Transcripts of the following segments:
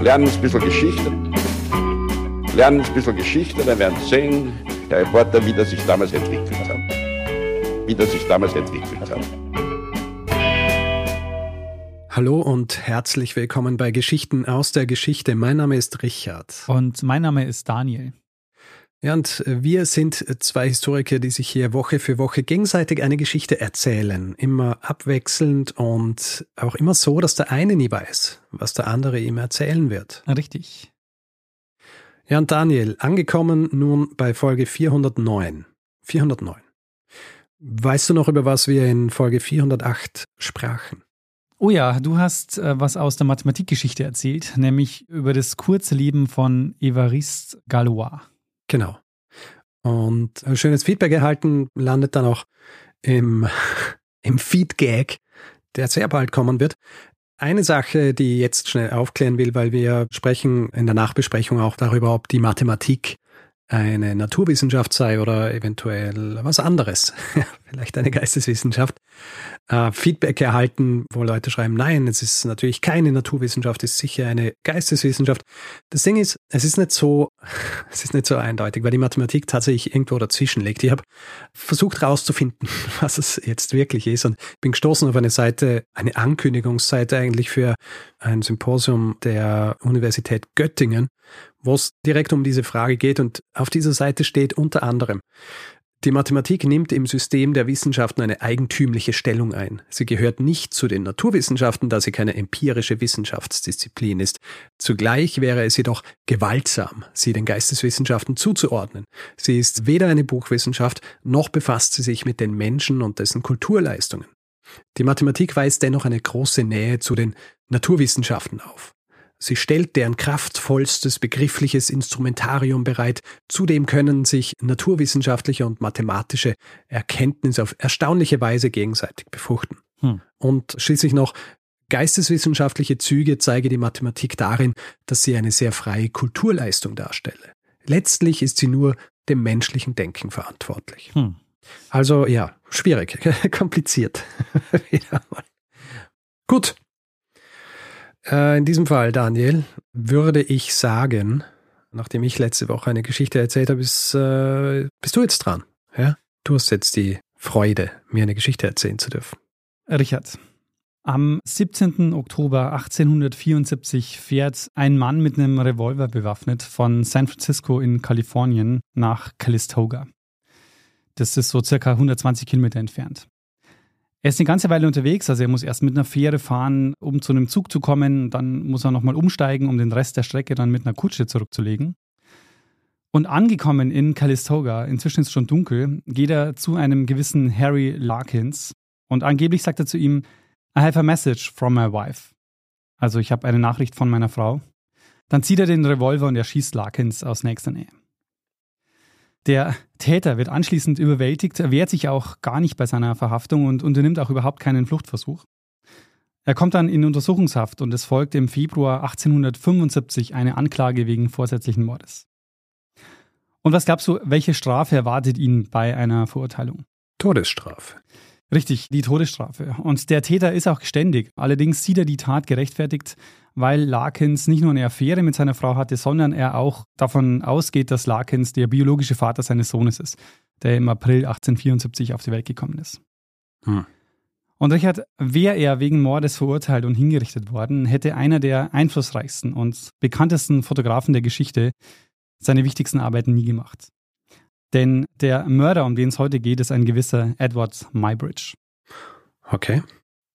lernen ein bisschen Geschichte. Lernen ein bisschen Geschichte, dann werden Sie sehen, der Reporter, wie das sich damals entwickelt hat. Wie das sich damals entwickelt hat. Hallo und herzlich willkommen bei Geschichten aus der Geschichte. Mein Name ist Richard. Und mein Name ist Daniel. Ja, und wir sind zwei Historiker, die sich hier Woche für Woche gegenseitig eine Geschichte erzählen. Immer abwechselnd und auch immer so, dass der eine nie weiß, was der andere ihm erzählen wird. Richtig. Ja, und Daniel, angekommen nun bei Folge 409. 409. Weißt du noch, über was wir in Folge 408 sprachen? Oh ja, du hast äh, was aus der Mathematikgeschichte erzählt, nämlich über das kurze Leben von Évariste Galois. Genau. Und ein schönes Feedback erhalten, landet dann auch im, im Feedgag, der sehr bald kommen wird. Eine Sache, die ich jetzt schnell aufklären will, weil wir sprechen in der Nachbesprechung auch darüber, ob die Mathematik eine Naturwissenschaft sei oder eventuell was anderes, vielleicht eine Geisteswissenschaft, äh, Feedback erhalten, wo Leute schreiben, nein, es ist natürlich keine Naturwissenschaft, es ist sicher eine Geisteswissenschaft. Das Ding ist, es ist nicht so, es ist nicht so eindeutig, weil die Mathematik tatsächlich irgendwo dazwischen liegt. Ich habe versucht herauszufinden, was es jetzt wirklich ist und bin gestoßen auf eine Seite, eine Ankündigungsseite eigentlich für ein Symposium der Universität Göttingen, wo es direkt um diese Frage geht. Und auf dieser Seite steht unter anderem, die Mathematik nimmt im System der Wissenschaften eine eigentümliche Stellung ein. Sie gehört nicht zu den Naturwissenschaften, da sie keine empirische Wissenschaftsdisziplin ist. Zugleich wäre es jedoch gewaltsam, sie den Geisteswissenschaften zuzuordnen. Sie ist weder eine Buchwissenschaft, noch befasst sie sich mit den Menschen und dessen Kulturleistungen. Die Mathematik weist dennoch eine große Nähe zu den Naturwissenschaften auf. Sie stellt deren kraftvollstes begriffliches Instrumentarium bereit. Zudem können sich naturwissenschaftliche und mathematische Erkenntnisse auf erstaunliche Weise gegenseitig befruchten. Hm. Und schließlich noch geisteswissenschaftliche Züge zeige die Mathematik darin, dass sie eine sehr freie Kulturleistung darstelle. Letztlich ist sie nur dem menschlichen Denken verantwortlich. Hm. Also ja, schwierig, kompliziert. Gut, äh, in diesem Fall, Daniel, würde ich sagen, nachdem ich letzte Woche eine Geschichte erzählt habe, ist, äh, bist du jetzt dran. Ja? Du hast jetzt die Freude, mir eine Geschichte erzählen zu dürfen. Richard, am 17. Oktober 1874 fährt ein Mann mit einem Revolver bewaffnet von San Francisco in Kalifornien nach Calistoga. Das ist so circa 120 Kilometer entfernt. Er ist eine ganze Weile unterwegs, also er muss erst mit einer Fähre fahren, um zu einem Zug zu kommen. Dann muss er nochmal umsteigen, um den Rest der Strecke dann mit einer Kutsche zurückzulegen. Und angekommen in Calistoga, inzwischen ist es schon dunkel, geht er zu einem gewissen Harry Larkins und angeblich sagt er zu ihm, I have a message from my wife. Also ich habe eine Nachricht von meiner Frau. Dann zieht er den Revolver und erschießt Larkins aus nächster Nähe. Der Täter wird anschließend überwältigt, wehrt sich auch gar nicht bei seiner Verhaftung und unternimmt auch überhaupt keinen Fluchtversuch. Er kommt dann in Untersuchungshaft und es folgt im Februar 1875 eine Anklage wegen vorsätzlichen Mordes. Und was glaubst du, welche Strafe erwartet ihn bei einer Verurteilung? Todesstrafe. Richtig, die Todesstrafe. Und der Täter ist auch geständig. Allerdings sieht er die Tat gerechtfertigt, weil Larkins nicht nur eine Affäre mit seiner Frau hatte, sondern er auch davon ausgeht, dass Larkins der biologische Vater seines Sohnes ist, der im April 1874 auf die Welt gekommen ist. Hm. Und Richard, wäre er wegen Mordes verurteilt und hingerichtet worden, hätte einer der einflussreichsten und bekanntesten Fotografen der Geschichte seine wichtigsten Arbeiten nie gemacht. Denn der Mörder, um den es heute geht, ist ein gewisser Edward Mybridge. Okay.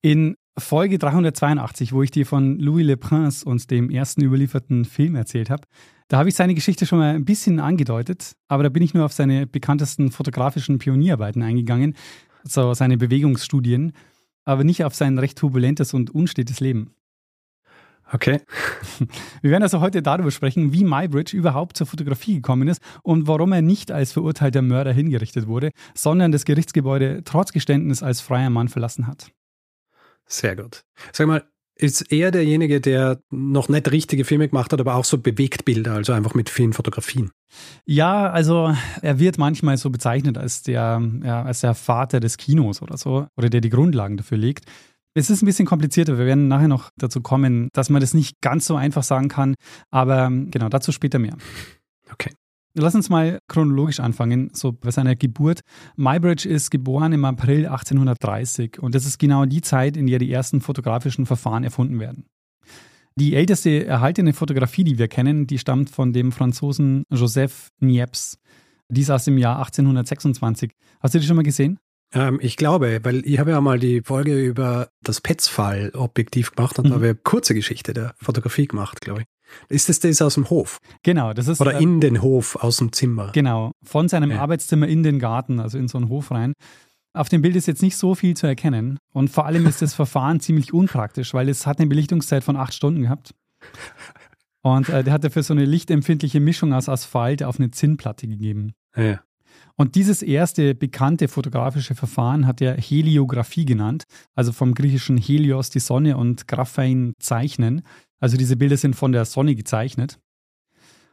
In Folge 382, wo ich dir von Louis Le Prince und dem ersten überlieferten Film erzählt habe, da habe ich seine Geschichte schon mal ein bisschen angedeutet, aber da bin ich nur auf seine bekanntesten fotografischen Pionierarbeiten eingegangen, so seine Bewegungsstudien, aber nicht auf sein recht turbulentes und unstetes Leben. Okay. Wir werden also heute darüber sprechen, wie Mybridge überhaupt zur Fotografie gekommen ist und warum er nicht als verurteilter Mörder hingerichtet wurde, sondern das Gerichtsgebäude trotz Geständnis als freier Mann verlassen hat. Sehr gut. Sag mal, ist er derjenige, der noch nicht richtige Filme gemacht hat, aber auch so Bewegtbilder, also einfach mit vielen Fotografien? Ja, also er wird manchmal so bezeichnet als der, ja, als der Vater des Kinos oder so, oder der die Grundlagen dafür legt. Es ist ein bisschen komplizierter. Wir werden nachher noch dazu kommen, dass man das nicht ganz so einfach sagen kann. Aber ähm, genau, dazu später mehr. Okay. Lass uns mal chronologisch anfangen, so bei seiner Geburt. Mybridge ist geboren im April 1830 und das ist genau die Zeit, in der die ersten fotografischen Verfahren erfunden werden. Die älteste erhaltene Fotografie, die wir kennen, die stammt von dem Franzosen Joseph Niepce. Die ist aus dem Jahr 1826. Hast du die schon mal gesehen? Ähm, ich glaube, weil ich habe ja mal die Folge über das Petzfall-Objektiv gemacht und mhm. da habe ich eine kurze Geschichte der Fotografie gemacht, glaube ich. Ist das das aus dem Hof? Genau, das ist. Oder äh, in den Hof aus dem Zimmer. Genau, von seinem ja. Arbeitszimmer in den Garten, also in so einen Hof rein. Auf dem Bild ist jetzt nicht so viel zu erkennen und vor allem ist das Verfahren ziemlich unpraktisch, weil es hat eine Belichtungszeit von acht Stunden gehabt. Und äh, der hat dafür so eine lichtempfindliche Mischung aus Asphalt auf eine Zinnplatte gegeben. Ja. Und dieses erste bekannte fotografische Verfahren hat er Heliographie genannt, also vom griechischen Helios die Sonne und Graphein zeichnen. Also diese Bilder sind von der Sonne gezeichnet.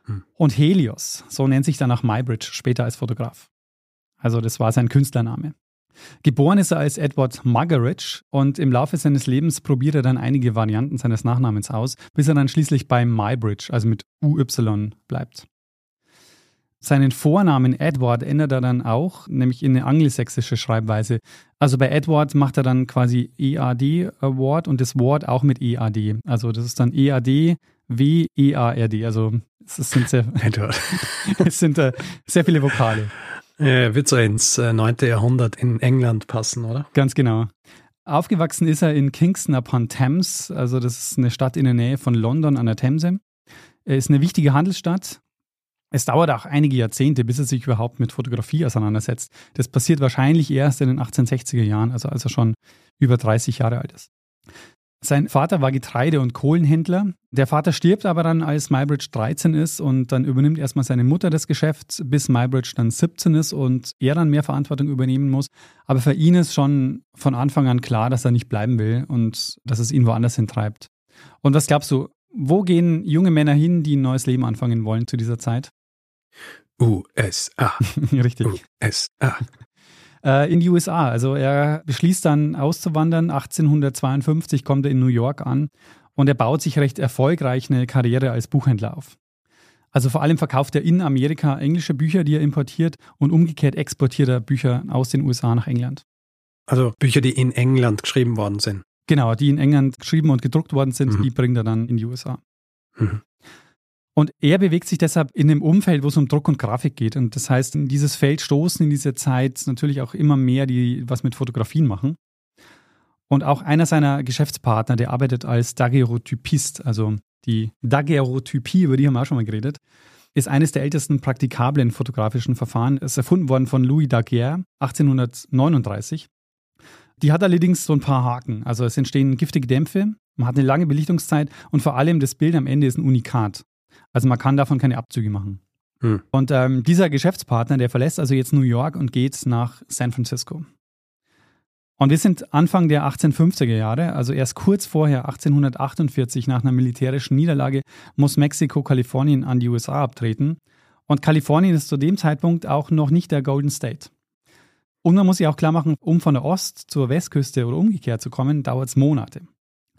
Hm. Und Helios, so nennt sich danach Mybridge später als Fotograf. Also das war sein Künstlername. Geboren ist er als Edward Muggeridge und im Laufe seines Lebens probiert er dann einige Varianten seines Nachnamens aus, bis er dann schließlich bei Mybridge, also mit UY, bleibt. Seinen Vornamen Edward ändert er dann auch, nämlich in eine angelsächsische Schreibweise. Also bei Edward macht er dann quasi EAD Award und das Wort auch mit EAD. Also das ist dann EAD W E A R D. Also es sind sehr, Edward. es sind äh, sehr viele Vokale. Ja, wird so ins äh, 9. Jahrhundert in England passen, oder? Ganz genau. Aufgewachsen ist er in Kingston upon Thames, also das ist eine Stadt in der Nähe von London an der Themse. Er ist eine wichtige Handelsstadt. Es dauert auch einige Jahrzehnte, bis er sich überhaupt mit Fotografie auseinandersetzt. Das passiert wahrscheinlich erst in den 1860er Jahren, also als er schon über 30 Jahre alt ist. Sein Vater war Getreide- und Kohlenhändler. Der Vater stirbt aber dann, als Mybridge 13 ist und dann übernimmt erstmal seine Mutter das Geschäft, bis Mybridge dann 17 ist und er dann mehr Verantwortung übernehmen muss. Aber für ihn ist schon von Anfang an klar, dass er nicht bleiben will und dass es ihn woanders hintreibt. Und was glaubst du, wo gehen junge Männer hin, die ein neues Leben anfangen wollen zu dieser Zeit? USA. Richtig. USA. Äh, in die USA. Also er beschließt dann auszuwandern. 1852 kommt er in New York an und er baut sich recht erfolgreich eine Karriere als Buchhändler auf. Also vor allem verkauft er in Amerika englische Bücher, die er importiert und umgekehrt exportiert er Bücher aus den USA nach England. Also Bücher, die in England geschrieben worden sind. Genau, die in England geschrieben und gedruckt worden sind, mhm. die bringt er dann in die USA. Mhm. Und er bewegt sich deshalb in einem Umfeld, wo es um Druck und Grafik geht. Und das heißt, in dieses Feld stoßen in dieser Zeit natürlich auch immer mehr, die was mit Fotografien machen. Und auch einer seiner Geschäftspartner, der arbeitet als Daguerreotypist, also die Daguerreotypie, über die haben wir auch schon mal geredet, ist eines der ältesten praktikablen fotografischen Verfahren. Es ist erfunden worden von Louis Daguerre 1839. Die hat allerdings so ein paar Haken. Also es entstehen giftige Dämpfe, man hat eine lange Belichtungszeit und vor allem das Bild am Ende ist ein Unikat. Also man kann davon keine Abzüge machen. Hm. Und ähm, dieser Geschäftspartner, der verlässt also jetzt New York und geht nach San Francisco. Und wir sind Anfang der 1850er Jahre, also erst kurz vorher, 1848, nach einer militärischen Niederlage, muss Mexiko Kalifornien an die USA abtreten. Und Kalifornien ist zu dem Zeitpunkt auch noch nicht der Golden State. Und man muss sich auch klar machen, um von der Ost- zur Westküste oder umgekehrt zu kommen, dauert es Monate.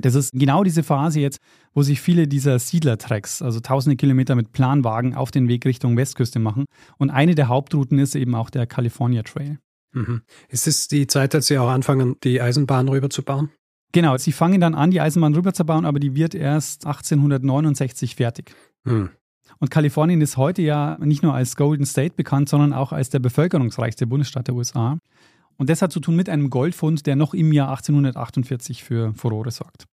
Das ist genau diese Phase jetzt, wo sich viele dieser Siedlertracks, also tausende Kilometer mit Planwagen, auf den Weg Richtung Westküste machen. Und eine der Hauptrouten ist eben auch der California Trail. Mhm. Ist es die Zeit, als Sie auch anfangen, die Eisenbahn rüberzubauen? Genau, sie fangen dann an, die Eisenbahn rüberzubauen, aber die wird erst 1869 fertig. Mhm. Und Kalifornien ist heute ja nicht nur als Golden State bekannt, sondern auch als der bevölkerungsreichste Bundesstaat der USA. Und das hat zu tun mit einem Goldfund, der noch im Jahr 1848 für Furore sorgt.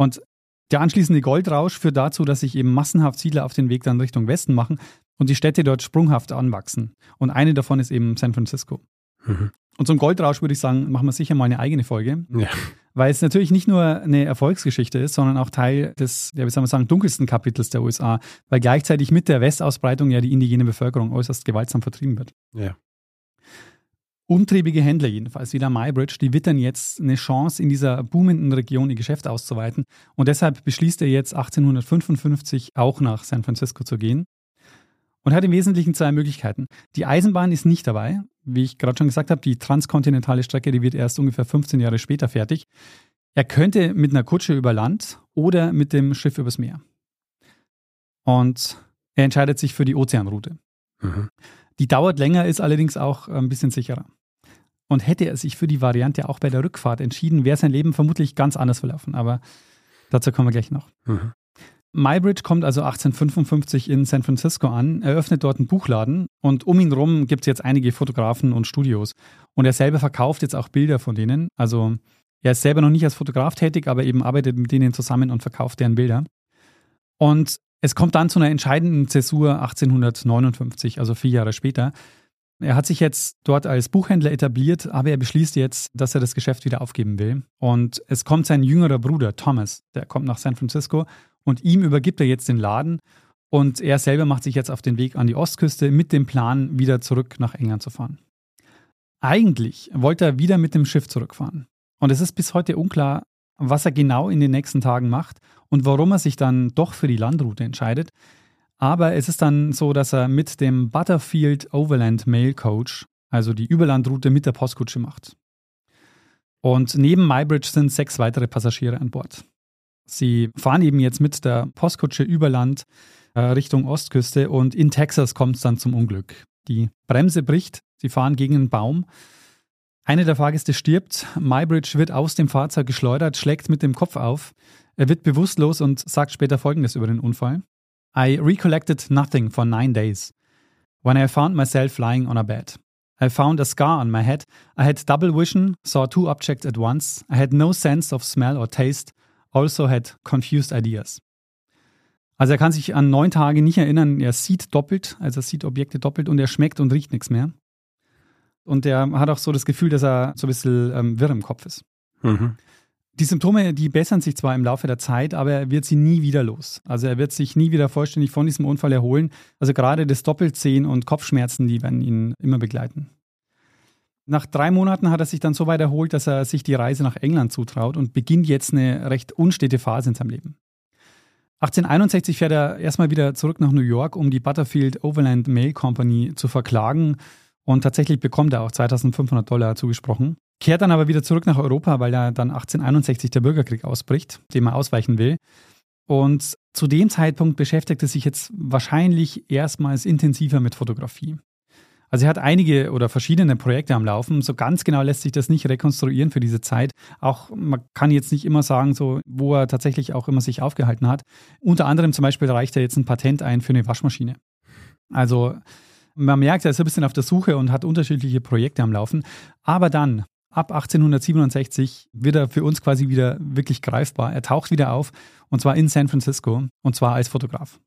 Und der anschließende Goldrausch führt dazu, dass sich eben massenhaft Siedler auf den Weg dann Richtung Westen machen und die Städte dort sprunghaft anwachsen. Und eine davon ist eben San Francisco. Mhm. Und zum Goldrausch würde ich sagen, machen wir sicher mal eine eigene Folge. Ja. Weil es natürlich nicht nur eine Erfolgsgeschichte ist, sondern auch Teil des, ja, wie soll man sagen, dunkelsten Kapitels der USA, weil gleichzeitig mit der Westausbreitung ja die indigene Bevölkerung äußerst gewaltsam vertrieben wird. Ja. Umtriebige Händler jedenfalls, wie der MyBridge, die wittern jetzt eine Chance, in dieser boomenden Region ihr Geschäft auszuweiten. Und deshalb beschließt er jetzt 1855 auch nach San Francisco zu gehen. Und hat im Wesentlichen zwei Möglichkeiten. Die Eisenbahn ist nicht dabei. Wie ich gerade schon gesagt habe, die transkontinentale Strecke, die wird erst ungefähr 15 Jahre später fertig. Er könnte mit einer Kutsche über Land oder mit dem Schiff übers Meer. Und er entscheidet sich für die Ozeanroute. Mhm. Die dauert länger, ist allerdings auch ein bisschen sicherer. Und hätte er sich für die Variante auch bei der Rückfahrt entschieden, wäre sein Leben vermutlich ganz anders verlaufen. Aber dazu kommen wir gleich noch. Mhm. Mybridge kommt also 1855 in San Francisco an, eröffnet dort einen Buchladen und um ihn herum gibt es jetzt einige Fotografen und Studios. Und er selber verkauft jetzt auch Bilder von denen. Also er ist selber noch nicht als Fotograf tätig, aber eben arbeitet mit denen zusammen und verkauft deren Bilder. Und es kommt dann zu einer entscheidenden Zäsur 1859, also vier Jahre später. Er hat sich jetzt dort als Buchhändler etabliert, aber er beschließt jetzt, dass er das Geschäft wieder aufgeben will. Und es kommt sein jüngerer Bruder Thomas, der kommt nach San Francisco und ihm übergibt er jetzt den Laden und er selber macht sich jetzt auf den Weg an die Ostküste mit dem Plan, wieder zurück nach England zu fahren. Eigentlich wollte er wieder mit dem Schiff zurückfahren. Und es ist bis heute unklar, was er genau in den nächsten Tagen macht und warum er sich dann doch für die Landroute entscheidet. Aber es ist dann so, dass er mit dem Butterfield Overland Mail Coach, also die Überlandroute mit der Postkutsche macht. Und neben Mybridge sind sechs weitere Passagiere an Bord. Sie fahren eben jetzt mit der Postkutsche über Land äh, Richtung Ostküste und in Texas kommt es dann zum Unglück. Die Bremse bricht, sie fahren gegen einen Baum. Eine der Fahrgäste stirbt, Mybridge wird aus dem Fahrzeug geschleudert, schlägt mit dem Kopf auf. Er wird bewusstlos und sagt später Folgendes über den Unfall. I recollected nothing for nine days. When I found myself lying on a bed. I found a scar on my head. I had double vision, saw two objects at once. I had no sense of smell or taste also had confused ideas. Also er kann sich an neun Tage nicht erinnern, er sieht doppelt, also er sieht Objekte doppelt und er schmeckt und riecht nichts mehr. Und er hat auch so das Gefühl, dass er so ein bisschen ähm, wirr im Kopf ist. Mhm. Die Symptome, die bessern sich zwar im Laufe der Zeit, aber er wird sie nie wieder los. Also er wird sich nie wieder vollständig von diesem Unfall erholen. Also gerade das Doppelzehen und Kopfschmerzen, die werden ihn immer begleiten. Nach drei Monaten hat er sich dann so weit erholt, dass er sich die Reise nach England zutraut und beginnt jetzt eine recht unstete Phase in seinem Leben. 1861 fährt er erstmal wieder zurück nach New York, um die Butterfield Overland Mail Company zu verklagen. Und tatsächlich bekommt er auch 2500 Dollar zugesprochen. Kehrt dann aber wieder zurück nach Europa, weil er dann 1861 der Bürgerkrieg ausbricht, dem er ausweichen will. Und zu dem Zeitpunkt beschäftigt er sich jetzt wahrscheinlich erstmals intensiver mit Fotografie. Also er hat einige oder verschiedene Projekte am Laufen. So ganz genau lässt sich das nicht rekonstruieren für diese Zeit. Auch man kann jetzt nicht immer sagen, so wo er tatsächlich auch immer sich aufgehalten hat. Unter anderem zum Beispiel reicht er jetzt ein Patent ein für eine Waschmaschine. Also man merkt, er ist ein bisschen auf der Suche und hat unterschiedliche Projekte am Laufen. Aber dann, ab 1867, wird er für uns quasi wieder wirklich greifbar. Er taucht wieder auf und zwar in San Francisco und zwar als Fotograf.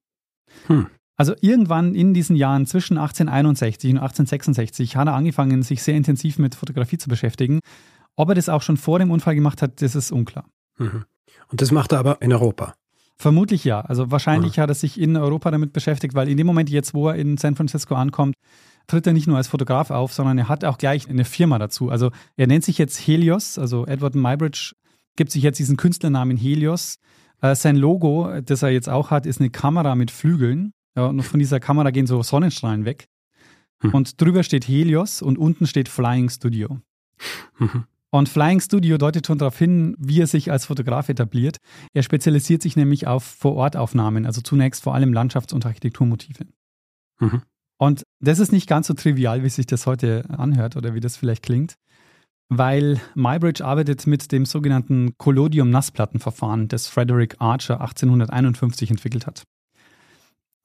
Hm. Also irgendwann in diesen Jahren zwischen 1861 und 1866 hat er angefangen, sich sehr intensiv mit Fotografie zu beschäftigen. Ob er das auch schon vor dem Unfall gemacht hat, das ist unklar. Mhm. Und das macht er aber in Europa? Vermutlich ja. Also wahrscheinlich mhm. hat er sich in Europa damit beschäftigt, weil in dem Moment jetzt, wo er in San Francisco ankommt, tritt er nicht nur als Fotograf auf, sondern er hat auch gleich eine Firma dazu. Also er nennt sich jetzt Helios, also Edward Mybridge gibt sich jetzt diesen Künstlernamen Helios. Äh, sein Logo, das er jetzt auch hat, ist eine Kamera mit Flügeln. Ja, und von dieser Kamera gehen so Sonnenstrahlen weg. Mhm. Und drüber steht Helios und unten steht Flying Studio. Mhm. Und Flying Studio deutet schon darauf hin, wie er sich als Fotograf etabliert. Er spezialisiert sich nämlich auf Vorortaufnahmen, also zunächst vor allem Landschafts- und Architekturmotive. Mhm. Und das ist nicht ganz so trivial, wie sich das heute anhört oder wie das vielleicht klingt, weil Mybridge arbeitet mit dem sogenannten Collodium-Nassplattenverfahren, das Frederick Archer 1851 entwickelt hat.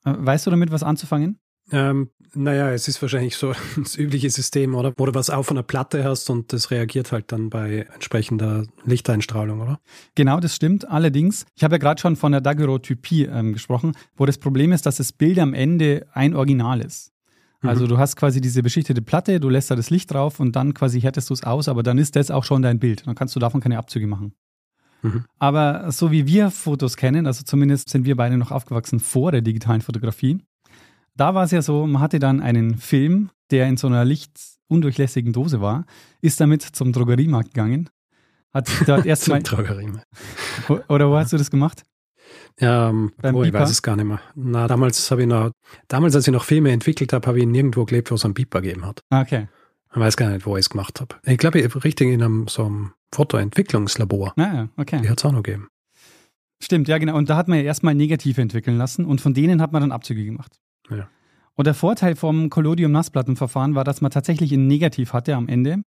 Äh, weißt du damit was anzufangen? Ähm, naja, es ist wahrscheinlich so das übliche System, oder? Wo du was auf einer Platte hast und das reagiert halt dann bei entsprechender Lichteinstrahlung, oder? Genau, das stimmt. Allerdings, ich habe ja gerade schon von der Daguerreotypie ähm, gesprochen, wo das Problem ist, dass das Bild am Ende ein Original ist. Also mhm. du hast quasi diese beschichtete Platte, du lässt da das Licht drauf und dann quasi härtest du es aus, aber dann ist das auch schon dein Bild. Dann kannst du davon keine Abzüge machen. Mhm. Aber so wie wir Fotos kennen, also zumindest sind wir beide noch aufgewachsen vor der digitalen Fotografie, da war es ja so, man hatte dann einen Film, der in so einer lichtundurchlässigen Dose war, ist damit zum Drogeriemarkt gegangen, hat dort erstmal. Drogeriemarkt. Oder wo hast du das gemacht? Ja, ähm, oh, ich weiß es gar nicht mehr. Na, damals habe ich noch, damals, als ich noch Filme entwickelt habe, habe ich nirgendwo gelebt, wo es einen Beeper gegeben hat. Okay. Ich weiß gar nicht, wo ich es gemacht habe. Ich glaube, ich richtig in einem so einem Fotoentwicklungslabor. Ah, ja, okay. Die hat es auch noch gegeben. Stimmt, ja, genau. Und da hat man ja erstmal Negative entwickeln lassen und von denen hat man dann Abzüge gemacht. Ja. Und der Vorteil vom Collodium-Nassplattenverfahren war, dass man tatsächlich ein Negativ hatte am Ende.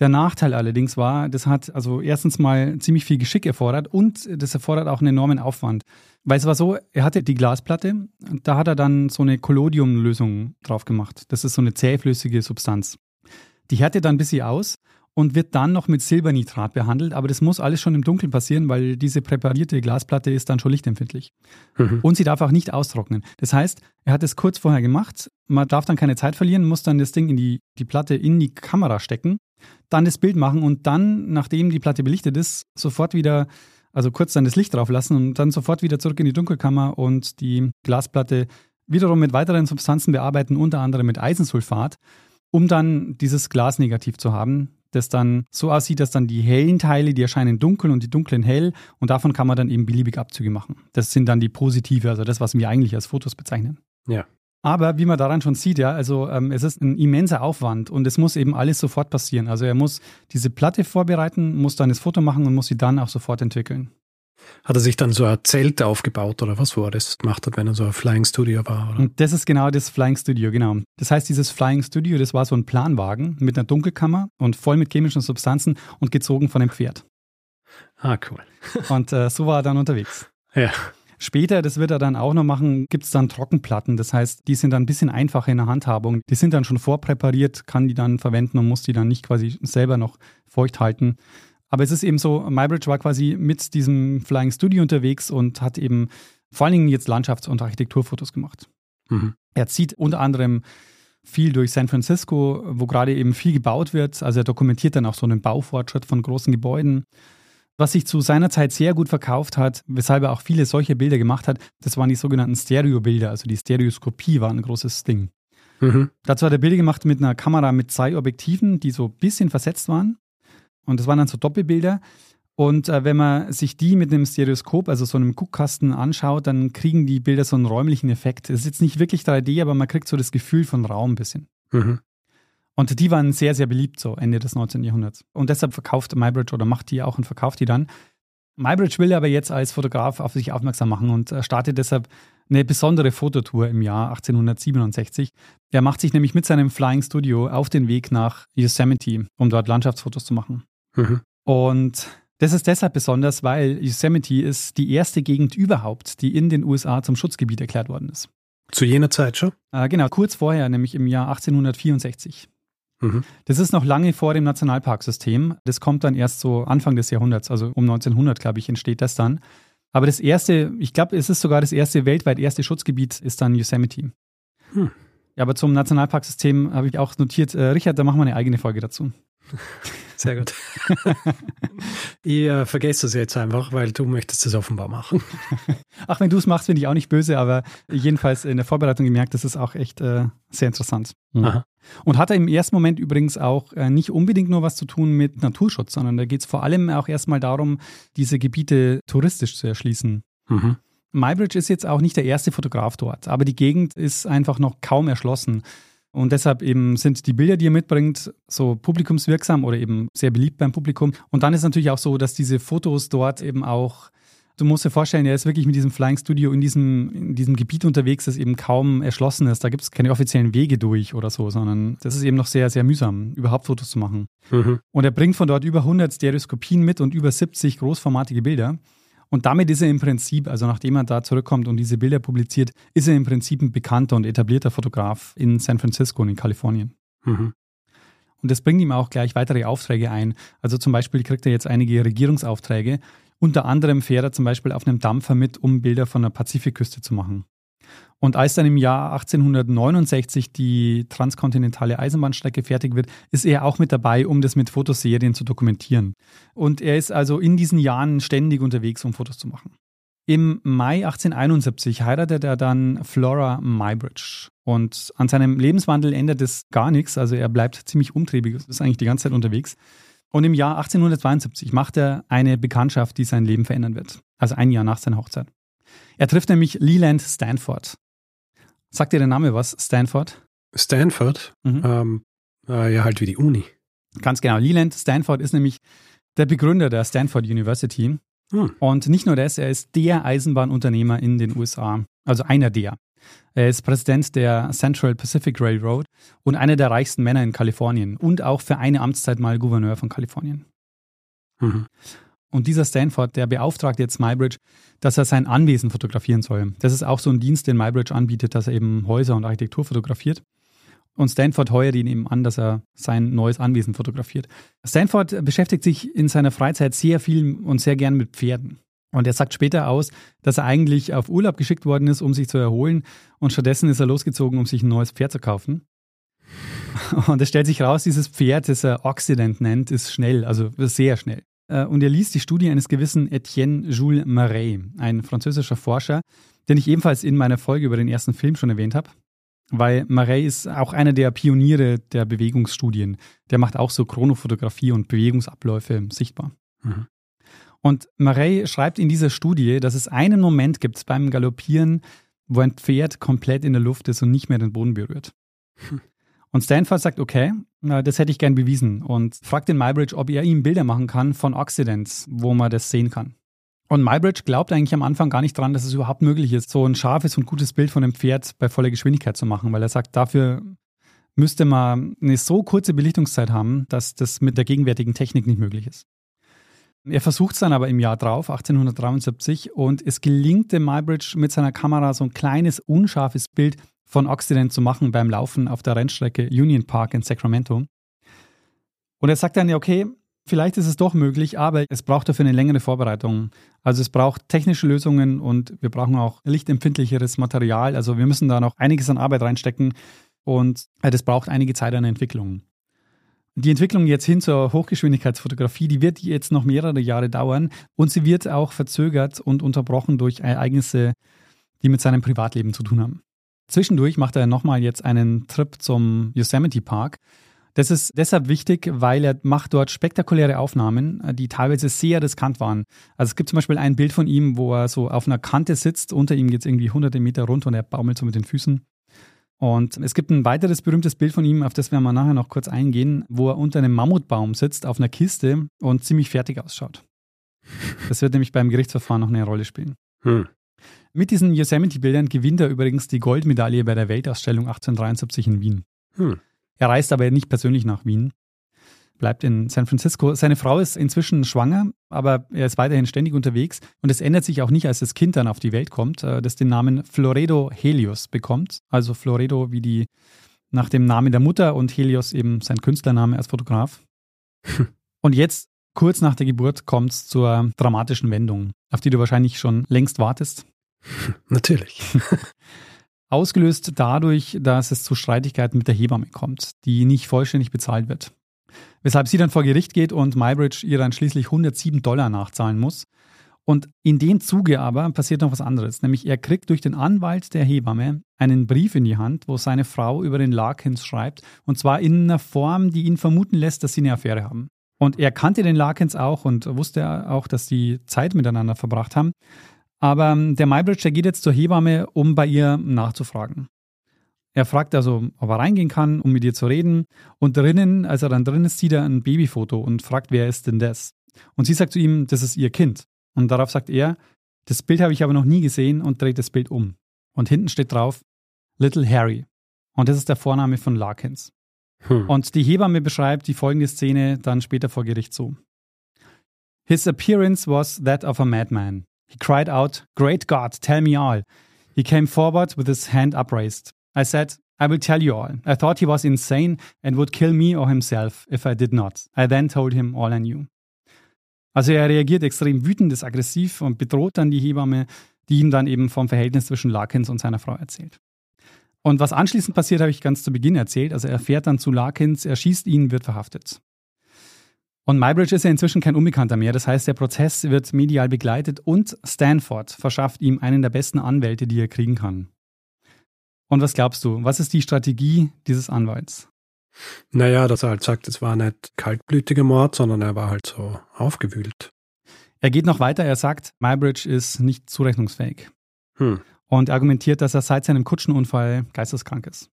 Der Nachteil allerdings war, das hat also erstens mal ziemlich viel Geschick erfordert und das erfordert auch einen enormen Aufwand. Weil es war so, er hatte die Glasplatte und da hat er dann so eine Collodium-Lösung drauf gemacht. Das ist so eine zähflüssige Substanz. Die härte dann ein bisschen aus und wird dann noch mit Silbernitrat behandelt, aber das muss alles schon im Dunkeln passieren, weil diese präparierte Glasplatte ist dann schon lichtempfindlich. Mhm. Und sie darf auch nicht austrocknen. Das heißt, er hat es kurz vorher gemacht, man darf dann keine Zeit verlieren, muss dann das Ding in die, die Platte in die Kamera stecken, dann das Bild machen und dann, nachdem die Platte belichtet ist, sofort wieder, also kurz dann das Licht drauf lassen und dann sofort wieder zurück in die Dunkelkammer und die Glasplatte wiederum mit weiteren Substanzen bearbeiten, unter anderem mit Eisensulfat, um dann dieses Glas negativ zu haben, das dann so aussieht, dass dann die hellen Teile, die erscheinen dunkel und die dunklen hell und davon kann man dann eben beliebig Abzüge machen. Das sind dann die positive, also das, was wir eigentlich als Fotos bezeichnen. Ja. Aber wie man daran schon sieht, ja, also ähm, es ist ein immenser Aufwand und es muss eben alles sofort passieren. Also er muss diese Platte vorbereiten, muss dann das Foto machen und muss sie dann auch sofort entwickeln. Hat er sich dann so ein Zelt aufgebaut oder was, wo er das gemacht hat, wenn er so ein Flying Studio war? Oder? Und das ist genau das Flying Studio, genau. Das heißt, dieses Flying Studio, das war so ein Planwagen mit einer Dunkelkammer und voll mit chemischen Substanzen und gezogen von einem Pferd. Ah, cool. Und äh, so war er dann unterwegs. Ja. Später, das wird er dann auch noch machen, gibt es dann Trockenplatten. Das heißt, die sind dann ein bisschen einfacher in der Handhabung. Die sind dann schon vorpräpariert, kann die dann verwenden und muss die dann nicht quasi selber noch feucht halten. Aber es ist eben so, MyBridge war quasi mit diesem Flying Studio unterwegs und hat eben vor allen Dingen jetzt Landschafts- und Architekturfotos gemacht. Mhm. Er zieht unter anderem viel durch San Francisco, wo gerade eben viel gebaut wird. Also er dokumentiert dann auch so einen Baufortschritt von großen Gebäuden. Was sich zu seiner Zeit sehr gut verkauft hat, weshalb er auch viele solche Bilder gemacht hat, das waren die sogenannten Stereobilder. Also die Stereoskopie war ein großes Ding. Mhm. Dazu hat er Bilder gemacht mit einer Kamera mit zwei Objektiven, die so ein bisschen versetzt waren. Und das waren dann so Doppelbilder. Und äh, wenn man sich die mit einem Stereoskop, also so einem Guckkasten anschaut, dann kriegen die Bilder so einen räumlichen Effekt. Es ist jetzt nicht wirklich 3D, aber man kriegt so das Gefühl von Raum ein bisschen. Mhm. Und die waren sehr, sehr beliebt so Ende des 19. Jahrhunderts. Und deshalb verkauft MyBridge oder macht die auch und verkauft die dann. MyBridge will aber jetzt als Fotograf auf sich aufmerksam machen und äh, startet deshalb eine besondere Fototour im Jahr 1867. Er macht sich nämlich mit seinem Flying Studio auf den Weg nach Yosemite, um dort Landschaftsfotos zu machen. Mhm. Und das ist deshalb besonders, weil Yosemite ist die erste Gegend überhaupt, die in den USA zum Schutzgebiet erklärt worden ist. Zu jener Zeit schon? Äh, genau, kurz vorher, nämlich im Jahr 1864. Mhm. Das ist noch lange vor dem Nationalparksystem. Das kommt dann erst so Anfang des Jahrhunderts, also um 1900, glaube ich, entsteht das dann. Aber das erste, ich glaube, es ist sogar das erste weltweit erste Schutzgebiet, ist dann Yosemite. Hm. Ja, aber zum Nationalparksystem habe ich auch notiert, äh, Richard, da machen wir eine eigene Folge dazu. Sehr gut. ich äh, vergesse das jetzt einfach, weil du möchtest das offenbar machen. Ach, wenn du es machst, bin ich auch nicht böse, aber jedenfalls in der Vorbereitung gemerkt, das ist auch echt äh, sehr interessant. Aha. Und hat er im ersten Moment übrigens auch äh, nicht unbedingt nur was zu tun mit Naturschutz, sondern da geht es vor allem auch erstmal darum, diese Gebiete touristisch zu erschließen. Mhm. Mybridge ist jetzt auch nicht der erste Fotograf dort, aber die Gegend ist einfach noch kaum erschlossen. Und deshalb eben sind die Bilder, die er mitbringt, so publikumswirksam oder eben sehr beliebt beim Publikum. Und dann ist natürlich auch so, dass diese Fotos dort eben auch, du musst dir vorstellen, er ist wirklich mit diesem Flying Studio in diesem, in diesem Gebiet unterwegs, das eben kaum erschlossen ist. Da gibt es keine offiziellen Wege durch oder so, sondern das ist eben noch sehr, sehr mühsam, überhaupt Fotos zu machen. Mhm. Und er bringt von dort über 100 Stereoskopien mit und über 70 großformatige Bilder. Und damit ist er im Prinzip, also nachdem er da zurückkommt und diese Bilder publiziert, ist er im Prinzip ein bekannter und etablierter Fotograf in San Francisco und in Kalifornien. Mhm. Und das bringt ihm auch gleich weitere Aufträge ein. Also zum Beispiel kriegt er jetzt einige Regierungsaufträge. Unter anderem fährt er zum Beispiel auf einem Dampfer mit, um Bilder von der Pazifikküste zu machen. Und als dann im Jahr 1869 die transkontinentale Eisenbahnstrecke fertig wird, ist er auch mit dabei, um das mit Fotoserien zu dokumentieren. Und er ist also in diesen Jahren ständig unterwegs, um Fotos zu machen. Im Mai 1871 heiratet er dann Flora Mybridge. Und an seinem Lebenswandel ändert es gar nichts. Also er bleibt ziemlich umtriebig, ist eigentlich die ganze Zeit unterwegs. Und im Jahr 1872 macht er eine Bekanntschaft, die sein Leben verändern wird. Also ein Jahr nach seiner Hochzeit. Er trifft nämlich Leland Stanford. Sagt dir der Name was, Stanford? Stanford, Mhm. ähm, Äh, ja, halt wie die Uni. Ganz genau. Leland Stanford ist nämlich der Begründer der Stanford University. Hm. Und nicht nur das, er ist der Eisenbahnunternehmer in den USA. Also einer der. Er ist Präsident der Central Pacific Railroad und einer der reichsten Männer in Kalifornien und auch für eine Amtszeit mal Gouverneur von Kalifornien. Mhm. Und dieser Stanford, der beauftragt jetzt MyBridge, dass er sein Anwesen fotografieren soll. Das ist auch so ein Dienst, den MyBridge anbietet, dass er eben Häuser und Architektur fotografiert. Und Stanford heuert ihn eben an, dass er sein neues Anwesen fotografiert. Stanford beschäftigt sich in seiner Freizeit sehr viel und sehr gern mit Pferden. Und er sagt später aus, dass er eigentlich auf Urlaub geschickt worden ist, um sich zu erholen. Und stattdessen ist er losgezogen, um sich ein neues Pferd zu kaufen. Und es stellt sich raus, dieses Pferd, das er Occident nennt, ist schnell, also sehr schnell. Äh, und er liest die Studie eines gewissen Etienne Jules Marais, ein französischer Forscher, den ich ebenfalls in meiner Folge über den ersten Film schon erwähnt habe. Weil Marais ist auch einer der Pioniere der Bewegungsstudien. Der macht auch so Chronofotografie und Bewegungsabläufe sichtbar. Mhm. Und Marais schreibt in dieser Studie, dass es einen Moment gibt beim Galoppieren, wo ein Pferd komplett in der Luft ist und nicht mehr den Boden berührt. Hm. Und Stanford sagt, okay, das hätte ich gern bewiesen und fragt den Mybridge, ob er ihm Bilder machen kann von Occidents, wo man das sehen kann. Und Mybridge glaubt eigentlich am Anfang gar nicht dran, dass es überhaupt möglich ist, so ein scharfes und gutes Bild von einem Pferd bei voller Geschwindigkeit zu machen, weil er sagt, dafür müsste man eine so kurze Belichtungszeit haben, dass das mit der gegenwärtigen Technik nicht möglich ist. Er versucht es dann aber im Jahr drauf, 1873, und es gelingt dem Mybridge mit seiner Kamera so ein kleines, unscharfes Bild von Occident zu machen beim Laufen auf der Rennstrecke Union Park in Sacramento. Und er sagt dann, ja, okay, vielleicht ist es doch möglich, aber es braucht dafür eine längere Vorbereitung. Also es braucht technische Lösungen und wir brauchen auch lichtempfindlicheres Material. Also wir müssen da noch einiges an Arbeit reinstecken und das braucht einige Zeit an Entwicklung. Die Entwicklung jetzt hin zur Hochgeschwindigkeitsfotografie, die wird jetzt noch mehrere Jahre dauern und sie wird auch verzögert und unterbrochen durch Ereignisse, die mit seinem Privatleben zu tun haben. Zwischendurch macht er nochmal jetzt einen Trip zum Yosemite Park. Das ist deshalb wichtig, weil er macht dort spektakuläre Aufnahmen, die teilweise sehr riskant waren. Also es gibt zum Beispiel ein Bild von ihm, wo er so auf einer Kante sitzt, unter ihm geht es irgendwie hunderte Meter runter und er baumelt so mit den Füßen. Und es gibt ein weiteres berühmtes Bild von ihm, auf das werden wir nachher noch kurz eingehen, wo er unter einem Mammutbaum sitzt auf einer Kiste und ziemlich fertig ausschaut. Das wird nämlich beim Gerichtsverfahren noch eine Rolle spielen. Hm. Mit diesen Yosemite-Bildern gewinnt er übrigens die Goldmedaille bei der Weltausstellung 1873 in Wien. Hm. Er reist aber nicht persönlich nach Wien bleibt in San Francisco. Seine Frau ist inzwischen schwanger, aber er ist weiterhin ständig unterwegs. Und es ändert sich auch nicht, als das Kind dann auf die Welt kommt, äh, das den Namen Floredo Helios bekommt. Also Floredo wie die nach dem Namen der Mutter und Helios eben sein Künstlername als Fotograf. und jetzt, kurz nach der Geburt, kommt es zur dramatischen Wendung, auf die du wahrscheinlich schon längst wartest. Natürlich. Ausgelöst dadurch, dass es zu Streitigkeiten mit der Hebamme kommt, die nicht vollständig bezahlt wird. Weshalb sie dann vor Gericht geht und Mybridge ihr dann schließlich 107 Dollar nachzahlen muss. Und in dem Zuge aber passiert noch was anderes, nämlich er kriegt durch den Anwalt der Hebamme einen Brief in die Hand, wo seine Frau über den Larkins schreibt, und zwar in einer Form, die ihn vermuten lässt, dass sie eine Affäre haben. Und er kannte den Larkins auch und wusste auch, dass die Zeit miteinander verbracht haben. Aber ähm, der Mybridge, der geht jetzt zur Hebamme, um bei ihr nachzufragen. Er fragt also, ob er reingehen kann, um mit ihr zu reden. Und drinnen, als er dann drin ist, sieht er ein Babyfoto und fragt, wer ist denn das? Und sie sagt zu ihm, das ist ihr Kind. Und darauf sagt er, das Bild habe ich aber noch nie gesehen und dreht das Bild um. Und hinten steht drauf, Little Harry. Und das ist der Vorname von Larkins. Hm. Und die Hebamme beschreibt die folgende Szene dann später vor Gericht so. His appearance was that of a madman. He cried out, Great God, tell me all. He came forward with his hand upraised. I said, I will tell you all. I thought he was insane and would kill me or himself if I did not. I then told him all I knew. Also er reagiert extrem wütend, ist aggressiv und bedroht dann die Hebamme, die ihm dann eben vom Verhältnis zwischen Larkins und seiner Frau erzählt. Und was anschließend passiert, habe ich ganz zu Beginn erzählt. Also er fährt dann zu Larkins, er schießt ihn, wird verhaftet. Und Mybridge ist ja inzwischen kein Unbekannter mehr. Das heißt, der Prozess wird medial begleitet und Stanford verschafft ihm einen der besten Anwälte, die er kriegen kann. Und was glaubst du, was ist die Strategie dieses Anwalts? Naja, dass er halt sagt, es war nicht kaltblütiger Mord, sondern er war halt so aufgewühlt. Er geht noch weiter, er sagt, Mybridge ist nicht zurechnungsfähig. Hm. Und argumentiert, dass er seit seinem Kutschenunfall geisteskrank ist.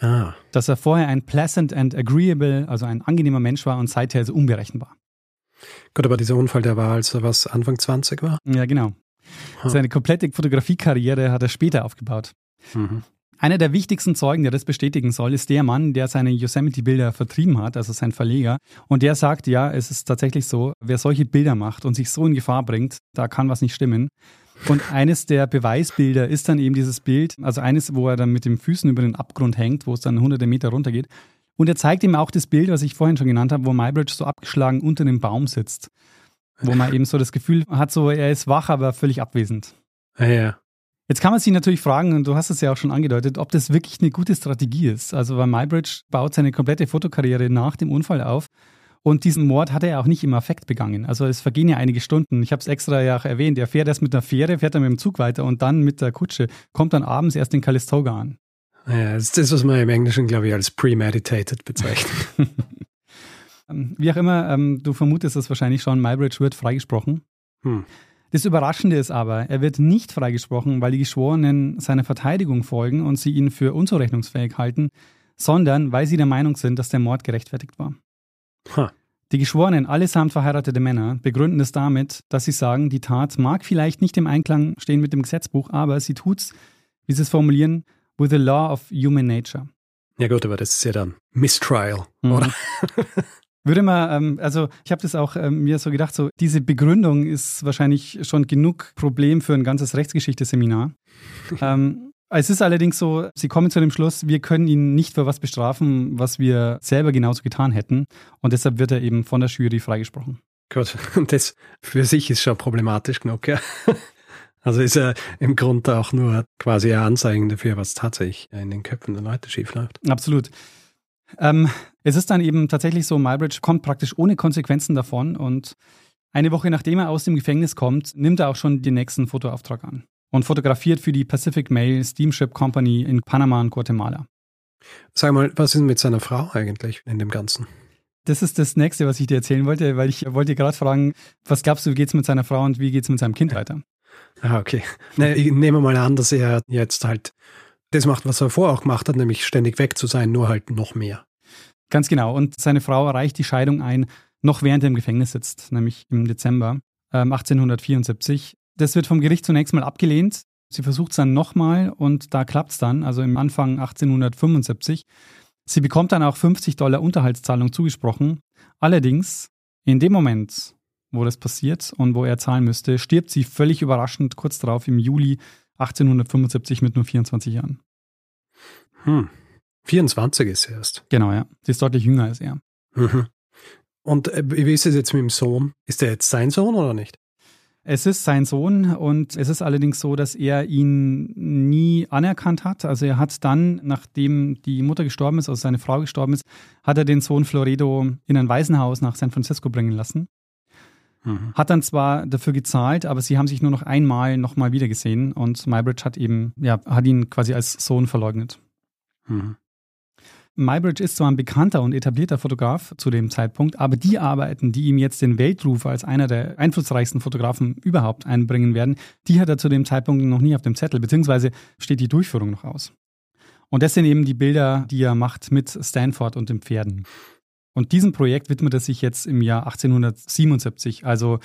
Ah. Dass er vorher ein pleasant and agreeable, also ein angenehmer Mensch war und seither so unberechenbar. Gut, aber dieser Unfall, der war, als er was Anfang 20 war? Ja, genau. Huh. Seine komplette Fotografiekarriere hat er später aufgebaut. Mhm. Einer der wichtigsten Zeugen, der das bestätigen soll, ist der Mann, der seine Yosemite-Bilder vertrieben hat, also sein Verleger. Und der sagt, ja, es ist tatsächlich so, wer solche Bilder macht und sich so in Gefahr bringt, da kann was nicht stimmen. Und eines der Beweisbilder ist dann eben dieses Bild, also eines, wo er dann mit den Füßen über den Abgrund hängt, wo es dann hunderte Meter runtergeht. Und er zeigt ihm auch das Bild, was ich vorhin schon genannt habe, wo Mybridge so abgeschlagen unter dem Baum sitzt. Wo man eben so das Gefühl hat, so er ist wach, aber völlig abwesend. Ja, ja. Jetzt kann man sich natürlich fragen, und du hast es ja auch schon angedeutet, ob das wirklich eine gute Strategie ist. Also, weil Mybridge baut seine komplette Fotokarriere nach dem Unfall auf. Und diesen Mord hat er ja auch nicht im Affekt begangen. Also es vergehen ja einige Stunden. Ich habe es extra ja auch erwähnt. Er fährt erst mit der Fähre, fährt dann mit dem Zug weiter und dann mit der Kutsche, kommt dann abends erst in Calistoga an. Ja, das ist das, was man im Englischen, glaube ich, als premeditated bezeichnet. Ähm, wie auch immer, ähm, du vermutest es wahrscheinlich schon, Mybridge wird freigesprochen. Hm. Das Überraschende ist aber, er wird nicht freigesprochen, weil die Geschworenen seiner Verteidigung folgen und sie ihn für unzurechnungsfähig halten, sondern weil sie der Meinung sind, dass der Mord gerechtfertigt war. Huh. Die Geschworenen, allesamt verheiratete Männer, begründen es damit, dass sie sagen, die Tat mag vielleicht nicht im Einklang stehen mit dem Gesetzbuch, aber sie tut's, wie sie es formulieren, with the law of human nature. Ja gut, aber das ist ja dann Mistrial, mhm. oder? Würde man, ähm, also ich habe das auch ähm, mir so gedacht, so diese Begründung ist wahrscheinlich schon genug Problem für ein ganzes Rechtsgeschichte-Seminar. ähm, es ist allerdings so, sie kommen zu dem Schluss, wir können ihn nicht für was bestrafen, was wir selber genauso getan hätten. Und deshalb wird er eben von der Jury freigesprochen. Gut, das für sich ist schon problematisch genug, ja. Also ist er im Grunde auch nur quasi ein Anzeigen dafür, was tatsächlich in den Köpfen der Leute schiefläuft. Absolut. Ähm, es ist dann eben tatsächlich so, Mybridge kommt praktisch ohne Konsequenzen davon und eine Woche nachdem er aus dem Gefängnis kommt, nimmt er auch schon den nächsten Fotoauftrag an und fotografiert für die Pacific Mail Steamship Company in Panama und Guatemala. Sag mal, was ist mit seiner Frau eigentlich in dem Ganzen? Das ist das nächste, was ich dir erzählen wollte, weil ich wollte gerade fragen, was glaubst du, wie geht es mit seiner Frau und wie geht es mit seinem Kind weiter? Ah, okay. Ne, ich nehme mal an, dass er jetzt halt das macht, was er vorher auch gemacht hat, nämlich ständig weg zu sein, nur halt noch mehr. Ganz genau. Und seine Frau erreicht die Scheidung ein, noch während er im Gefängnis sitzt, nämlich im Dezember ähm, 1874. Das wird vom Gericht zunächst mal abgelehnt. Sie versucht es dann nochmal und da klappt es dann, also im Anfang 1875. Sie bekommt dann auch 50 Dollar Unterhaltszahlung zugesprochen. Allerdings, in dem Moment, wo das passiert und wo er zahlen müsste, stirbt sie völlig überraschend kurz darauf im Juli 1875 mit nur 24 Jahren. Hm. 24 ist sie erst. Genau, ja. Sie ist deutlich jünger als er. Mhm. Und äh, wie ist es jetzt mit dem Sohn? Ist der jetzt sein Sohn oder nicht? Es ist sein Sohn und es ist allerdings so, dass er ihn nie anerkannt hat. Also er hat dann, nachdem die Mutter gestorben ist, also seine Frau gestorben ist, hat er den Sohn Floredo in ein Waisenhaus nach San Francisco bringen lassen. Mhm. Hat dann zwar dafür gezahlt, aber sie haben sich nur noch einmal nochmal wieder gesehen und Mybridge hat eben, ja, hat ihn quasi als Sohn verleugnet. Mhm. Mybridge ist zwar ein bekannter und etablierter Fotograf zu dem Zeitpunkt, aber die Arbeiten, die ihm jetzt den Weltruf als einer der einflussreichsten Fotografen überhaupt einbringen werden, die hat er zu dem Zeitpunkt noch nie auf dem Zettel, beziehungsweise steht die Durchführung noch aus. Und das sind eben die Bilder, die er macht mit Stanford und den Pferden. Und diesem Projekt widmet er sich jetzt im Jahr 1877. Also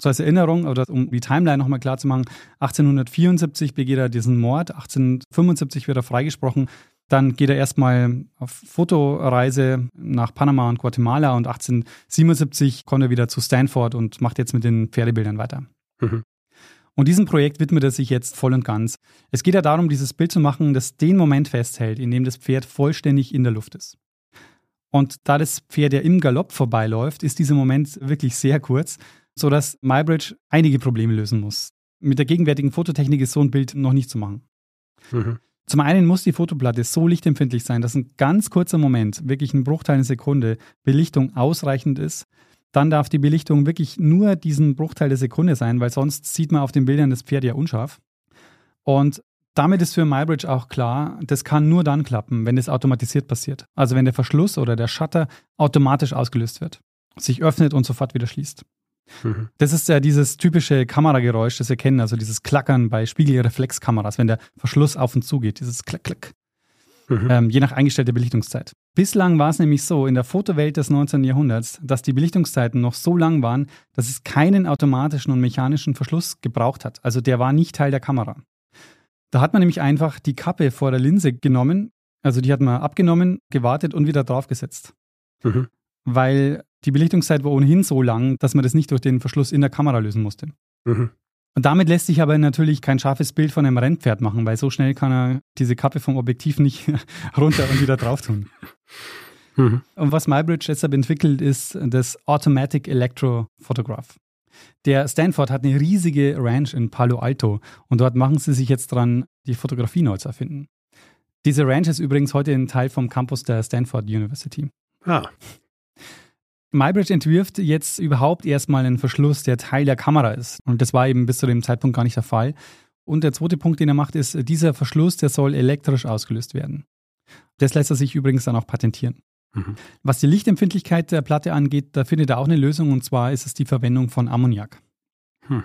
so als Erinnerung oder um die Timeline nochmal klar zu machen, 1874 begeht er diesen Mord, 1875 wird er freigesprochen, dann geht er erstmal auf Fotoreise nach Panama und Guatemala und 1877 kommt er wieder zu Stanford und macht jetzt mit den Pferdebildern weiter. Mhm. Und diesem Projekt widmet er sich jetzt voll und ganz. Es geht ja darum, dieses Bild zu machen, das den Moment festhält, in dem das Pferd vollständig in der Luft ist. Und da das Pferd ja im Galopp vorbeiläuft, ist dieser Moment wirklich sehr kurz, sodass Mybridge einige Probleme lösen muss. Mit der gegenwärtigen Fototechnik ist so ein Bild noch nicht zu machen. Mhm. Zum einen muss die Fotoplatte so lichtempfindlich sein, dass ein ganz kurzer Moment, wirklich ein Bruchteil einer Sekunde, Belichtung ausreichend ist. Dann darf die Belichtung wirklich nur diesen Bruchteil der Sekunde sein, weil sonst sieht man auf den Bildern das Pferd ja unscharf. Und damit ist für MyBridge auch klar, das kann nur dann klappen, wenn es automatisiert passiert. Also wenn der Verschluss oder der Shutter automatisch ausgelöst wird, sich öffnet und sofort wieder schließt. Mhm. Das ist ja dieses typische Kamerageräusch, das wir kennen, also dieses Klackern bei Spiegelreflexkameras, wenn der Verschluss auf und zu geht, dieses Klack, Klack. mhm. ähm, je nach eingestellter Belichtungszeit. Bislang war es nämlich so in der Fotowelt des 19. Jahrhunderts, dass die Belichtungszeiten noch so lang waren, dass es keinen automatischen und mechanischen Verschluss gebraucht hat. Also der war nicht Teil der Kamera. Da hat man nämlich einfach die Kappe vor der Linse genommen, also die hat man abgenommen, gewartet und wieder draufgesetzt. Mhm. Weil die Belichtungszeit war ohnehin so lang, dass man das nicht durch den Verschluss in der Kamera lösen musste. Mhm. Und damit lässt sich aber natürlich kein scharfes Bild von einem Rennpferd machen, weil so schnell kann er diese Kappe vom Objektiv nicht runter und wieder drauf tun. Mhm. Und was MyBridge deshalb entwickelt, ist das Automatic Electro Photograph. Der Stanford hat eine riesige Ranch in Palo Alto und dort machen sie sich jetzt dran, die Fotografie neu zu erfinden. Diese Ranch ist übrigens heute ein Teil vom Campus der Stanford University. Ah. MyBridge entwirft jetzt überhaupt erstmal einen Verschluss, der Teil der Kamera ist. Und das war eben bis zu dem Zeitpunkt gar nicht der Fall. Und der zweite Punkt, den er macht, ist, dieser Verschluss, der soll elektrisch ausgelöst werden. Das lässt er sich übrigens dann auch patentieren. Mhm. Was die Lichtempfindlichkeit der Platte angeht, da findet er auch eine Lösung und zwar ist es die Verwendung von Ammoniak. Hm.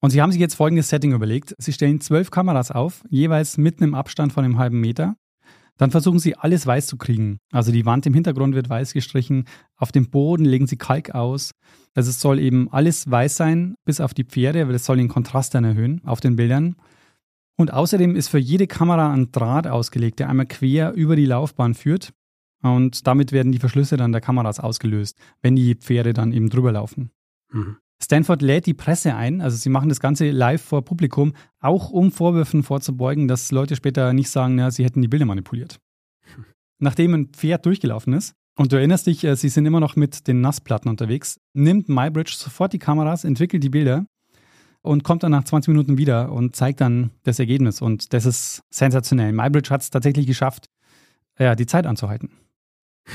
Und sie haben sich jetzt folgendes Setting überlegt. Sie stellen zwölf Kameras auf, jeweils mitten im Abstand von einem halben Meter dann versuchen sie alles weiß zu kriegen. Also die Wand im Hintergrund wird weiß gestrichen, auf dem Boden legen sie Kalk aus. Also es soll eben alles weiß sein, bis auf die Pferde, weil es soll den Kontrast dann erhöhen auf den Bildern. Und außerdem ist für jede Kamera ein Draht ausgelegt, der einmal quer über die Laufbahn führt. Und damit werden die Verschlüsse dann der Kameras ausgelöst, wenn die Pferde dann eben drüber laufen. Mhm. Stanford lädt die Presse ein, also sie machen das Ganze live vor Publikum, auch um Vorwürfen vorzubeugen, dass Leute später nicht sagen, na, sie hätten die Bilder manipuliert. Nachdem ein Pferd durchgelaufen ist, und du erinnerst dich, äh, sie sind immer noch mit den Nassplatten unterwegs, nimmt MyBridge sofort die Kameras, entwickelt die Bilder und kommt dann nach 20 Minuten wieder und zeigt dann das Ergebnis. Und das ist sensationell. MyBridge hat es tatsächlich geschafft, ja, die Zeit anzuhalten.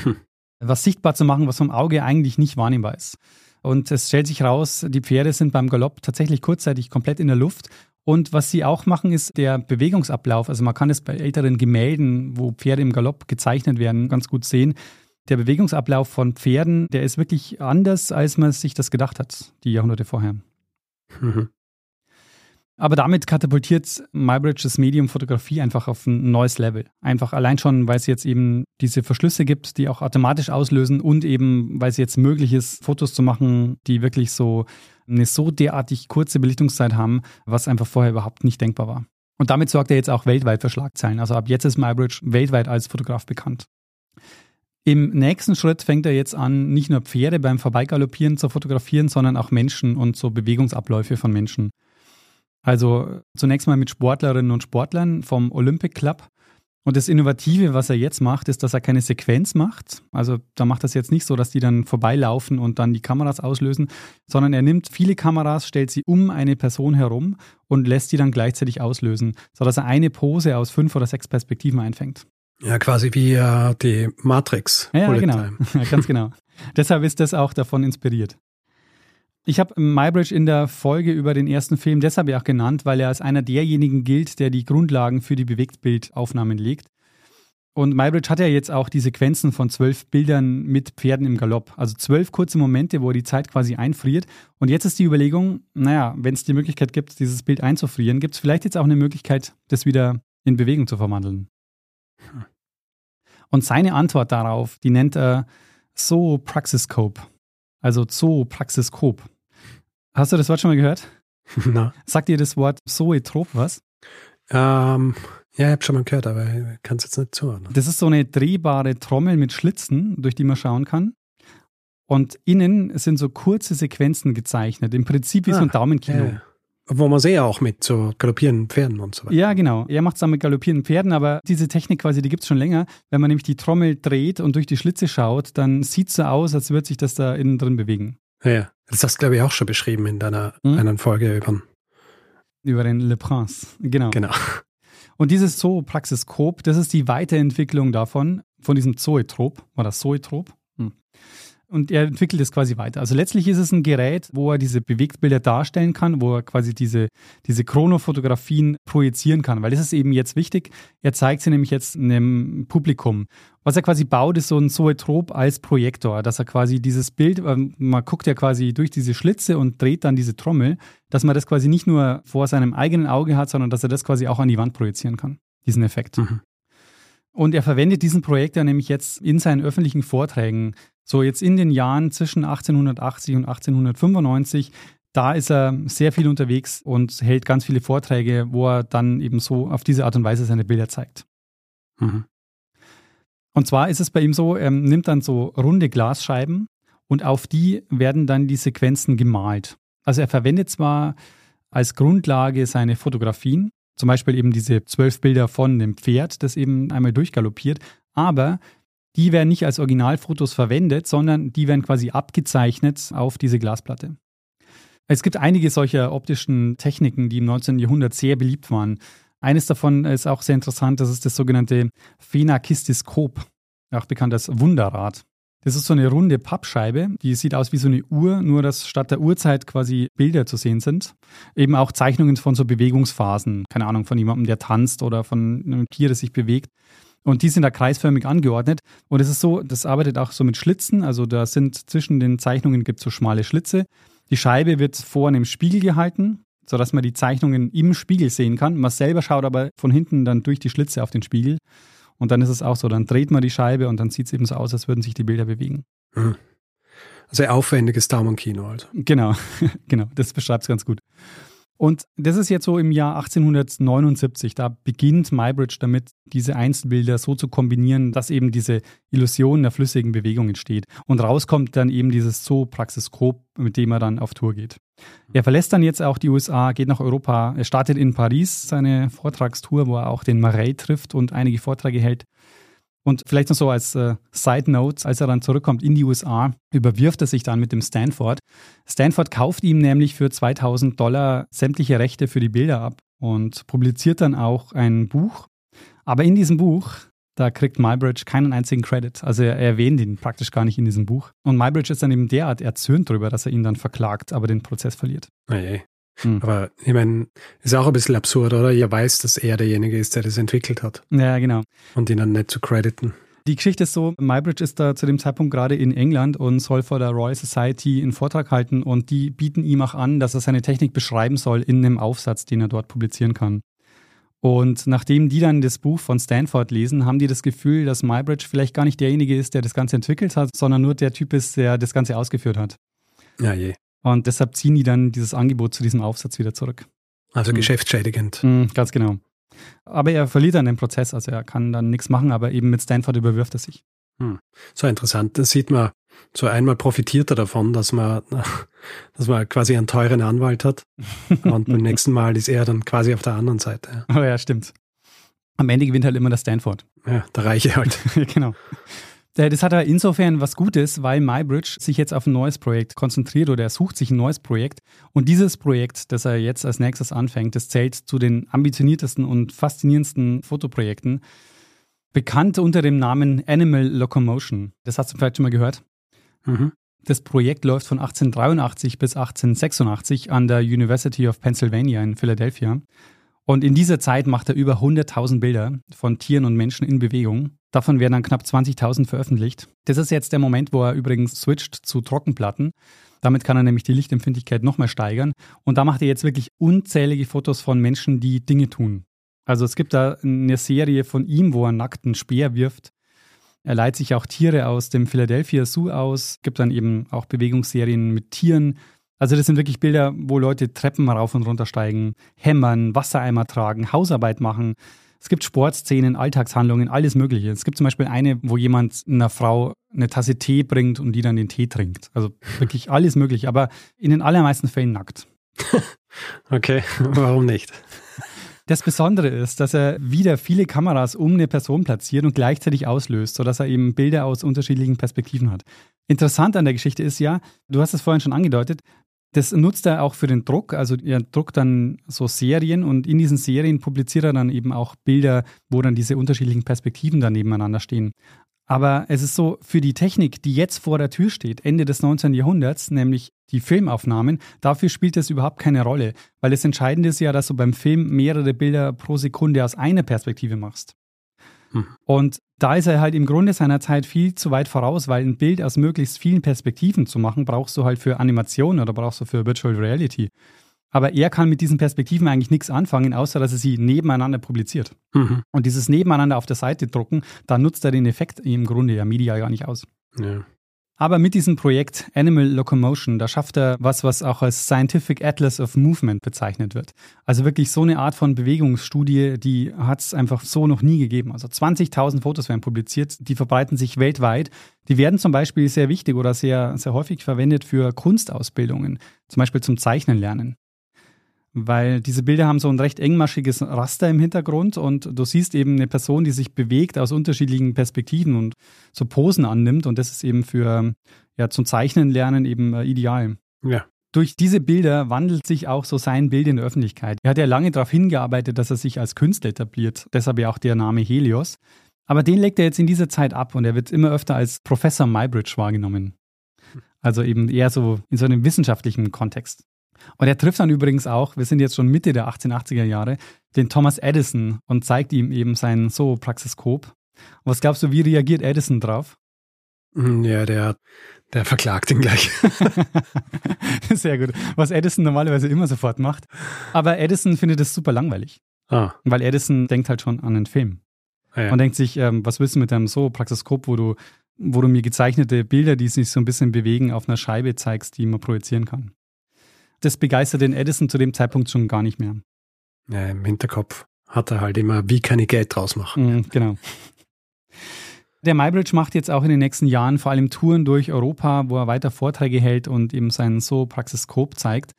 Hm. Was sichtbar zu machen, was vom Auge eigentlich nicht wahrnehmbar ist. Und es stellt sich raus, die Pferde sind beim Galopp tatsächlich kurzzeitig komplett in der Luft. Und was sie auch machen, ist der Bewegungsablauf. Also man kann es bei älteren Gemälden, wo Pferde im Galopp gezeichnet werden, ganz gut sehen. Der Bewegungsablauf von Pferden, der ist wirklich anders, als man sich das gedacht hat, die Jahrhunderte vorher. Mhm. Aber damit katapultiert MyBridge das Medium Fotografie einfach auf ein neues Level. Einfach allein schon, weil es jetzt eben diese Verschlüsse gibt, die auch automatisch auslösen und eben, weil es jetzt möglich ist, Fotos zu machen, die wirklich so eine so derartig kurze Belichtungszeit haben, was einfach vorher überhaupt nicht denkbar war. Und damit sorgt er jetzt auch weltweit für Schlagzeilen. Also ab jetzt ist MyBridge weltweit als Fotograf bekannt. Im nächsten Schritt fängt er jetzt an, nicht nur Pferde beim Vorbeigaloppieren zu fotografieren, sondern auch Menschen und so Bewegungsabläufe von Menschen. Also zunächst mal mit Sportlerinnen und Sportlern vom Olympic Club. Und das Innovative, was er jetzt macht, ist, dass er keine Sequenz macht. Also da macht das jetzt nicht so, dass die dann vorbeilaufen und dann die Kameras auslösen, sondern er nimmt viele Kameras, stellt sie um eine Person herum und lässt die dann gleichzeitig auslösen, sodass er eine Pose aus fünf oder sechs Perspektiven einfängt. Ja, quasi wie äh, die Matrix. Ja, genau. Ja, ganz genau. Deshalb ist das auch davon inspiriert. Ich habe MyBridge in der Folge über den ersten Film deshalb ja auch genannt, weil er als einer derjenigen gilt, der die Grundlagen für die Bewegtbildaufnahmen legt. Und MyBridge hat ja jetzt auch die Sequenzen von zwölf Bildern mit Pferden im Galopp. Also zwölf kurze Momente, wo er die Zeit quasi einfriert. Und jetzt ist die Überlegung, naja, wenn es die Möglichkeit gibt, dieses Bild einzufrieren, gibt es vielleicht jetzt auch eine Möglichkeit, das wieder in Bewegung zu verwandeln. Und seine Antwort darauf, die nennt er So Praxiscope. Also Zoopraxiskop. Hast du das Wort schon mal gehört? Na. Sagt dir das Wort Zoetrop was? Ähm, ja, ich habe schon mal gehört, aber ich kann es jetzt nicht zuhören. Das ist so eine drehbare Trommel mit Schlitzen, durch die man schauen kann. Und innen sind so kurze Sequenzen gezeichnet. Im Prinzip wie ah, so ein ah, Daumenkino. Ja. Wo man sehr auch mit so galoppierenden Pferden und so weiter. Ja, genau. Er macht es dann mit galoppierenden Pferden, aber diese Technik quasi, die gibt es schon länger. Wenn man nämlich die Trommel dreht und durch die Schlitze schaut, dann sieht es so aus, als würde sich das da innen drin bewegen. Ja, ja. Das hast du, glaube ich, auch schon beschrieben in deiner hm? einen Folge über über den Le Prince. Genau. Genau. Und dieses Zoopraxiskop, das ist die Weiterentwicklung davon, von diesem Zoetrop, war das Zoetrop? Hm und er entwickelt es quasi weiter. Also letztlich ist es ein Gerät, wo er diese Bewegtbilder darstellen kann, wo er quasi diese, diese Chronofotografien projizieren kann, weil das ist eben jetzt wichtig. Er zeigt sie nämlich jetzt einem Publikum. Was er quasi baut, ist so ein Zoetrop als Projektor, dass er quasi dieses Bild, ähm, man guckt ja quasi durch diese Schlitze und dreht dann diese Trommel, dass man das quasi nicht nur vor seinem eigenen Auge hat, sondern dass er das quasi auch an die Wand projizieren kann, diesen Effekt. Mhm. Und er verwendet diesen Projekt ja nämlich jetzt in seinen öffentlichen Vorträgen. So jetzt in den Jahren zwischen 1880 und 1895, da ist er sehr viel unterwegs und hält ganz viele Vorträge, wo er dann eben so auf diese Art und Weise seine Bilder zeigt. Mhm. Und zwar ist es bei ihm so, er nimmt dann so runde Glasscheiben und auf die werden dann die Sequenzen gemalt. Also er verwendet zwar als Grundlage seine Fotografien, zum Beispiel eben diese zwölf Bilder von dem Pferd, das eben einmal durchgaloppiert, aber die werden nicht als Originalfotos verwendet, sondern die werden quasi abgezeichnet auf diese Glasplatte. Es gibt einige solcher optischen Techniken, die im 19. Jahrhundert sehr beliebt waren. Eines davon ist auch sehr interessant, das ist das sogenannte Phenakistiskop, auch bekannt als Wunderrad. Das ist so eine runde Pappscheibe, die sieht aus wie so eine Uhr, nur dass statt der Uhrzeit quasi Bilder zu sehen sind. Eben auch Zeichnungen von so Bewegungsphasen, keine Ahnung, von jemandem, der tanzt oder von einem Tier, das sich bewegt. Und die sind da kreisförmig angeordnet. Und es ist so, das arbeitet auch so mit Schlitzen. Also da sind zwischen den Zeichnungen gibt es so schmale Schlitze. Die Scheibe wird vor einem Spiegel gehalten, sodass man die Zeichnungen im Spiegel sehen kann. Man selber schaut aber von hinten dann durch die Schlitze auf den Spiegel. Und dann ist es auch so, dann dreht man die Scheibe und dann sieht es eben so aus, als würden sich die Bilder bewegen. Mhm. Also aufwendiges Daumenkino also. Genau, genau, das beschreibt es ganz gut. Und das ist jetzt so im Jahr 1879. Da beginnt Mybridge damit, diese Einzelbilder so zu kombinieren, dass eben diese Illusion der flüssigen Bewegung entsteht. Und rauskommt dann eben dieses Zoopraxiskop, mit dem er dann auf Tour geht. Er verlässt dann jetzt auch die USA, geht nach Europa. Er startet in Paris seine Vortragstour, wo er auch den Marais trifft und einige Vorträge hält. Und vielleicht noch so als äh, Side Note, als er dann zurückkommt in die USA, überwirft er sich dann mit dem Stanford. Stanford kauft ihm nämlich für 2000 Dollar sämtliche Rechte für die Bilder ab und publiziert dann auch ein Buch. Aber in diesem Buch, da kriegt Mybridge keinen einzigen Credit. Also er erwähnt ihn praktisch gar nicht in diesem Buch. Und Mybridge ist dann eben derart erzürnt darüber, dass er ihn dann verklagt, aber den Prozess verliert. Oh hm. Aber ich meine, ist auch ein bisschen absurd, oder? Ihr weiß, dass er derjenige ist, der das entwickelt hat. Ja, genau. Und ihn dann nicht zu crediten. Die Geschichte ist so, Mybridge ist da zu dem Zeitpunkt gerade in England und soll vor der Royal Society einen Vortrag halten und die bieten ihm auch an, dass er seine Technik beschreiben soll in einem Aufsatz, den er dort publizieren kann. Und nachdem die dann das Buch von Stanford lesen, haben die das Gefühl, dass Mybridge vielleicht gar nicht derjenige ist, der das Ganze entwickelt hat, sondern nur der Typ ist, der das Ganze ausgeführt hat. Ja, je. Und deshalb ziehen die dann dieses Angebot zu diesem Aufsatz wieder zurück. Also mhm. geschäftsschädigend. Mhm, ganz genau. Aber er verliert dann den Prozess, also er kann dann nichts machen, aber eben mit Stanford überwirft er sich. Hm. So interessant. Das sieht man, so einmal profitiert er davon, dass man, dass man quasi einen teuren Anwalt hat. Und beim nächsten Mal ist er dann quasi auf der anderen Seite. Oh ja, stimmt. Am Ende gewinnt halt immer der Stanford. Ja, der Reiche halt. genau. Äh, das hat aber insofern was Gutes, weil MyBridge sich jetzt auf ein neues Projekt konzentriert oder er sucht sich ein neues Projekt. Und dieses Projekt, das er jetzt als nächstes anfängt, das zählt zu den ambitioniertesten und faszinierendsten Fotoprojekten. Bekannt unter dem Namen Animal Locomotion. Das hast du vielleicht schon mal gehört. Mhm. Das Projekt läuft von 1883 bis 1886 an der University of Pennsylvania in Philadelphia. Und in dieser Zeit macht er über 100.000 Bilder von Tieren und Menschen in Bewegung. Davon werden dann knapp 20.000 veröffentlicht. Das ist jetzt der Moment, wo er übrigens switcht zu Trockenplatten. Damit kann er nämlich die Lichtempfindlichkeit nochmal steigern. Und da macht er jetzt wirklich unzählige Fotos von Menschen, die Dinge tun. Also es gibt da eine Serie von ihm, wo er nackt einen Speer wirft. Er leiht sich auch Tiere aus dem Philadelphia Zoo aus, gibt dann eben auch Bewegungsserien mit Tieren. Also das sind wirklich Bilder, wo Leute Treppen rauf und runter steigen, hämmern, Wassereimer tragen, Hausarbeit machen. Es gibt Sportszenen, Alltagshandlungen, alles Mögliche. Es gibt zum Beispiel eine, wo jemand einer Frau eine Tasse Tee bringt und die dann den Tee trinkt. Also wirklich alles Mögliche, aber in den allermeisten Fällen nackt. okay, warum nicht? Das Besondere ist, dass er wieder viele Kameras um eine Person platziert und gleichzeitig auslöst, sodass er eben Bilder aus unterschiedlichen Perspektiven hat. Interessant an der Geschichte ist ja, du hast es vorhin schon angedeutet, das nutzt er auch für den Druck. Also er druckt dann so Serien und in diesen Serien publiziert er dann eben auch Bilder, wo dann diese unterschiedlichen Perspektiven dann nebeneinander stehen. Aber es ist so, für die Technik, die jetzt vor der Tür steht, Ende des 19. Jahrhunderts, nämlich die Filmaufnahmen, dafür spielt das überhaupt keine Rolle. Weil das Entscheidende ist ja, dass du beim Film mehrere Bilder pro Sekunde aus einer Perspektive machst. Hm. Und da ist er halt im Grunde seiner Zeit viel zu weit voraus, weil ein Bild aus möglichst vielen Perspektiven zu machen, brauchst du halt für Animation oder brauchst du für Virtual Reality. Aber er kann mit diesen Perspektiven eigentlich nichts anfangen, außer dass er sie nebeneinander publiziert. Mhm. Und dieses Nebeneinander auf der Seite drucken, da nutzt er den Effekt im Grunde ja medial gar nicht aus. Ja. Aber mit diesem Projekt Animal Locomotion, da schafft er was, was auch als Scientific Atlas of Movement bezeichnet wird. Also wirklich so eine Art von Bewegungsstudie, die hat es einfach so noch nie gegeben. Also 20.000 Fotos werden publiziert, die verbreiten sich weltweit. Die werden zum Beispiel sehr wichtig oder sehr, sehr häufig verwendet für Kunstausbildungen, zum Beispiel zum Zeichnen lernen weil diese Bilder haben so ein recht engmaschiges Raster im Hintergrund und du siehst eben eine Person, die sich bewegt aus unterschiedlichen Perspektiven und so Posen annimmt und das ist eben für ja zum Zeichnen lernen eben äh, ideal. Ja. Durch diese Bilder wandelt sich auch so sein Bild in der Öffentlichkeit. Er hat ja lange darauf hingearbeitet, dass er sich als Künstler etabliert, deshalb ja auch der Name Helios. Aber den legt er jetzt in dieser Zeit ab und er wird immer öfter als Professor Mybridge wahrgenommen. Also eben eher so in so einem wissenschaftlichen Kontext. Und er trifft dann übrigens auch, wir sind jetzt schon Mitte der 1880er Jahre, den Thomas Edison und zeigt ihm eben sein Zoopraxiskop. Was glaubst du, wie reagiert Edison drauf? Hm, Ja, der, der verklagt ihn gleich. Sehr gut. Was Edison normalerweise immer sofort macht. Aber Edison findet es super langweilig, Ah, weil Edison denkt halt schon an einen Film. ah ja. Und denkt sich, ähm, was willst du mit deinem Zoopraxiskop, wo du, wo du mir gezeichnete Bilder, die sich so ein bisschen bewegen, auf einer Scheibe zeigst, die man projizieren kann. Das begeistert den Edison zu dem Zeitpunkt schon gar nicht mehr. ja, Im Hinterkopf hat er halt immer, wie kann ich Geld draus machen? Mhm, genau. Der Mybridge macht jetzt auch in den nächsten Jahren vor allem Touren durch Europa, wo er weiter Vorträge hält und eben sein Zoopraxiskop zeigt.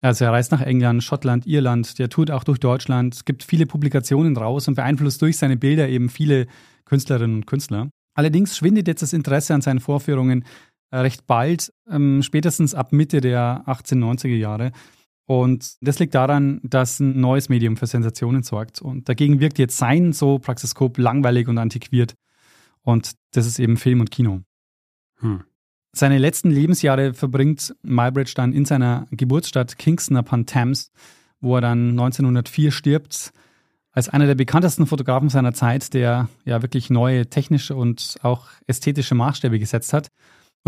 Also er reist nach England, Schottland, Irland, der tourt auch durch Deutschland. Es gibt viele Publikationen raus und beeinflusst durch seine Bilder eben viele Künstlerinnen und Künstler. Allerdings schwindet jetzt das Interesse an seinen Vorführungen recht bald, ähm, spätestens ab Mitte der 1890er Jahre. Und das liegt daran, dass ein neues Medium für Sensationen sorgt. Und dagegen wirkt jetzt sein Zoopraxiskop langweilig und antiquiert. Und das ist eben Film und Kino. Hm. Seine letzten Lebensjahre verbringt Mybridge dann in seiner Geburtsstadt Kingston upon Thames, wo er dann 1904 stirbt, als einer der bekanntesten Fotografen seiner Zeit, der ja wirklich neue technische und auch ästhetische Maßstäbe gesetzt hat.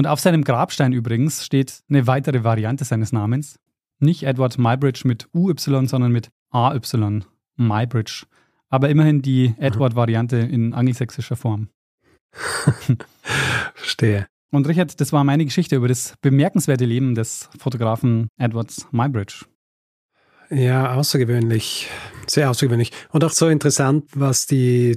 Und auf seinem Grabstein übrigens steht eine weitere Variante seines Namens. Nicht Edward Mybridge mit UY, sondern mit AY, Mybridge. Aber immerhin die Edward-Variante in angelsächsischer Form. Verstehe. Und Richard, das war meine Geschichte über das bemerkenswerte Leben des Fotografen Edward Mybridge. Ja, außergewöhnlich. Sehr außergewöhnlich. Und auch so interessant, was die,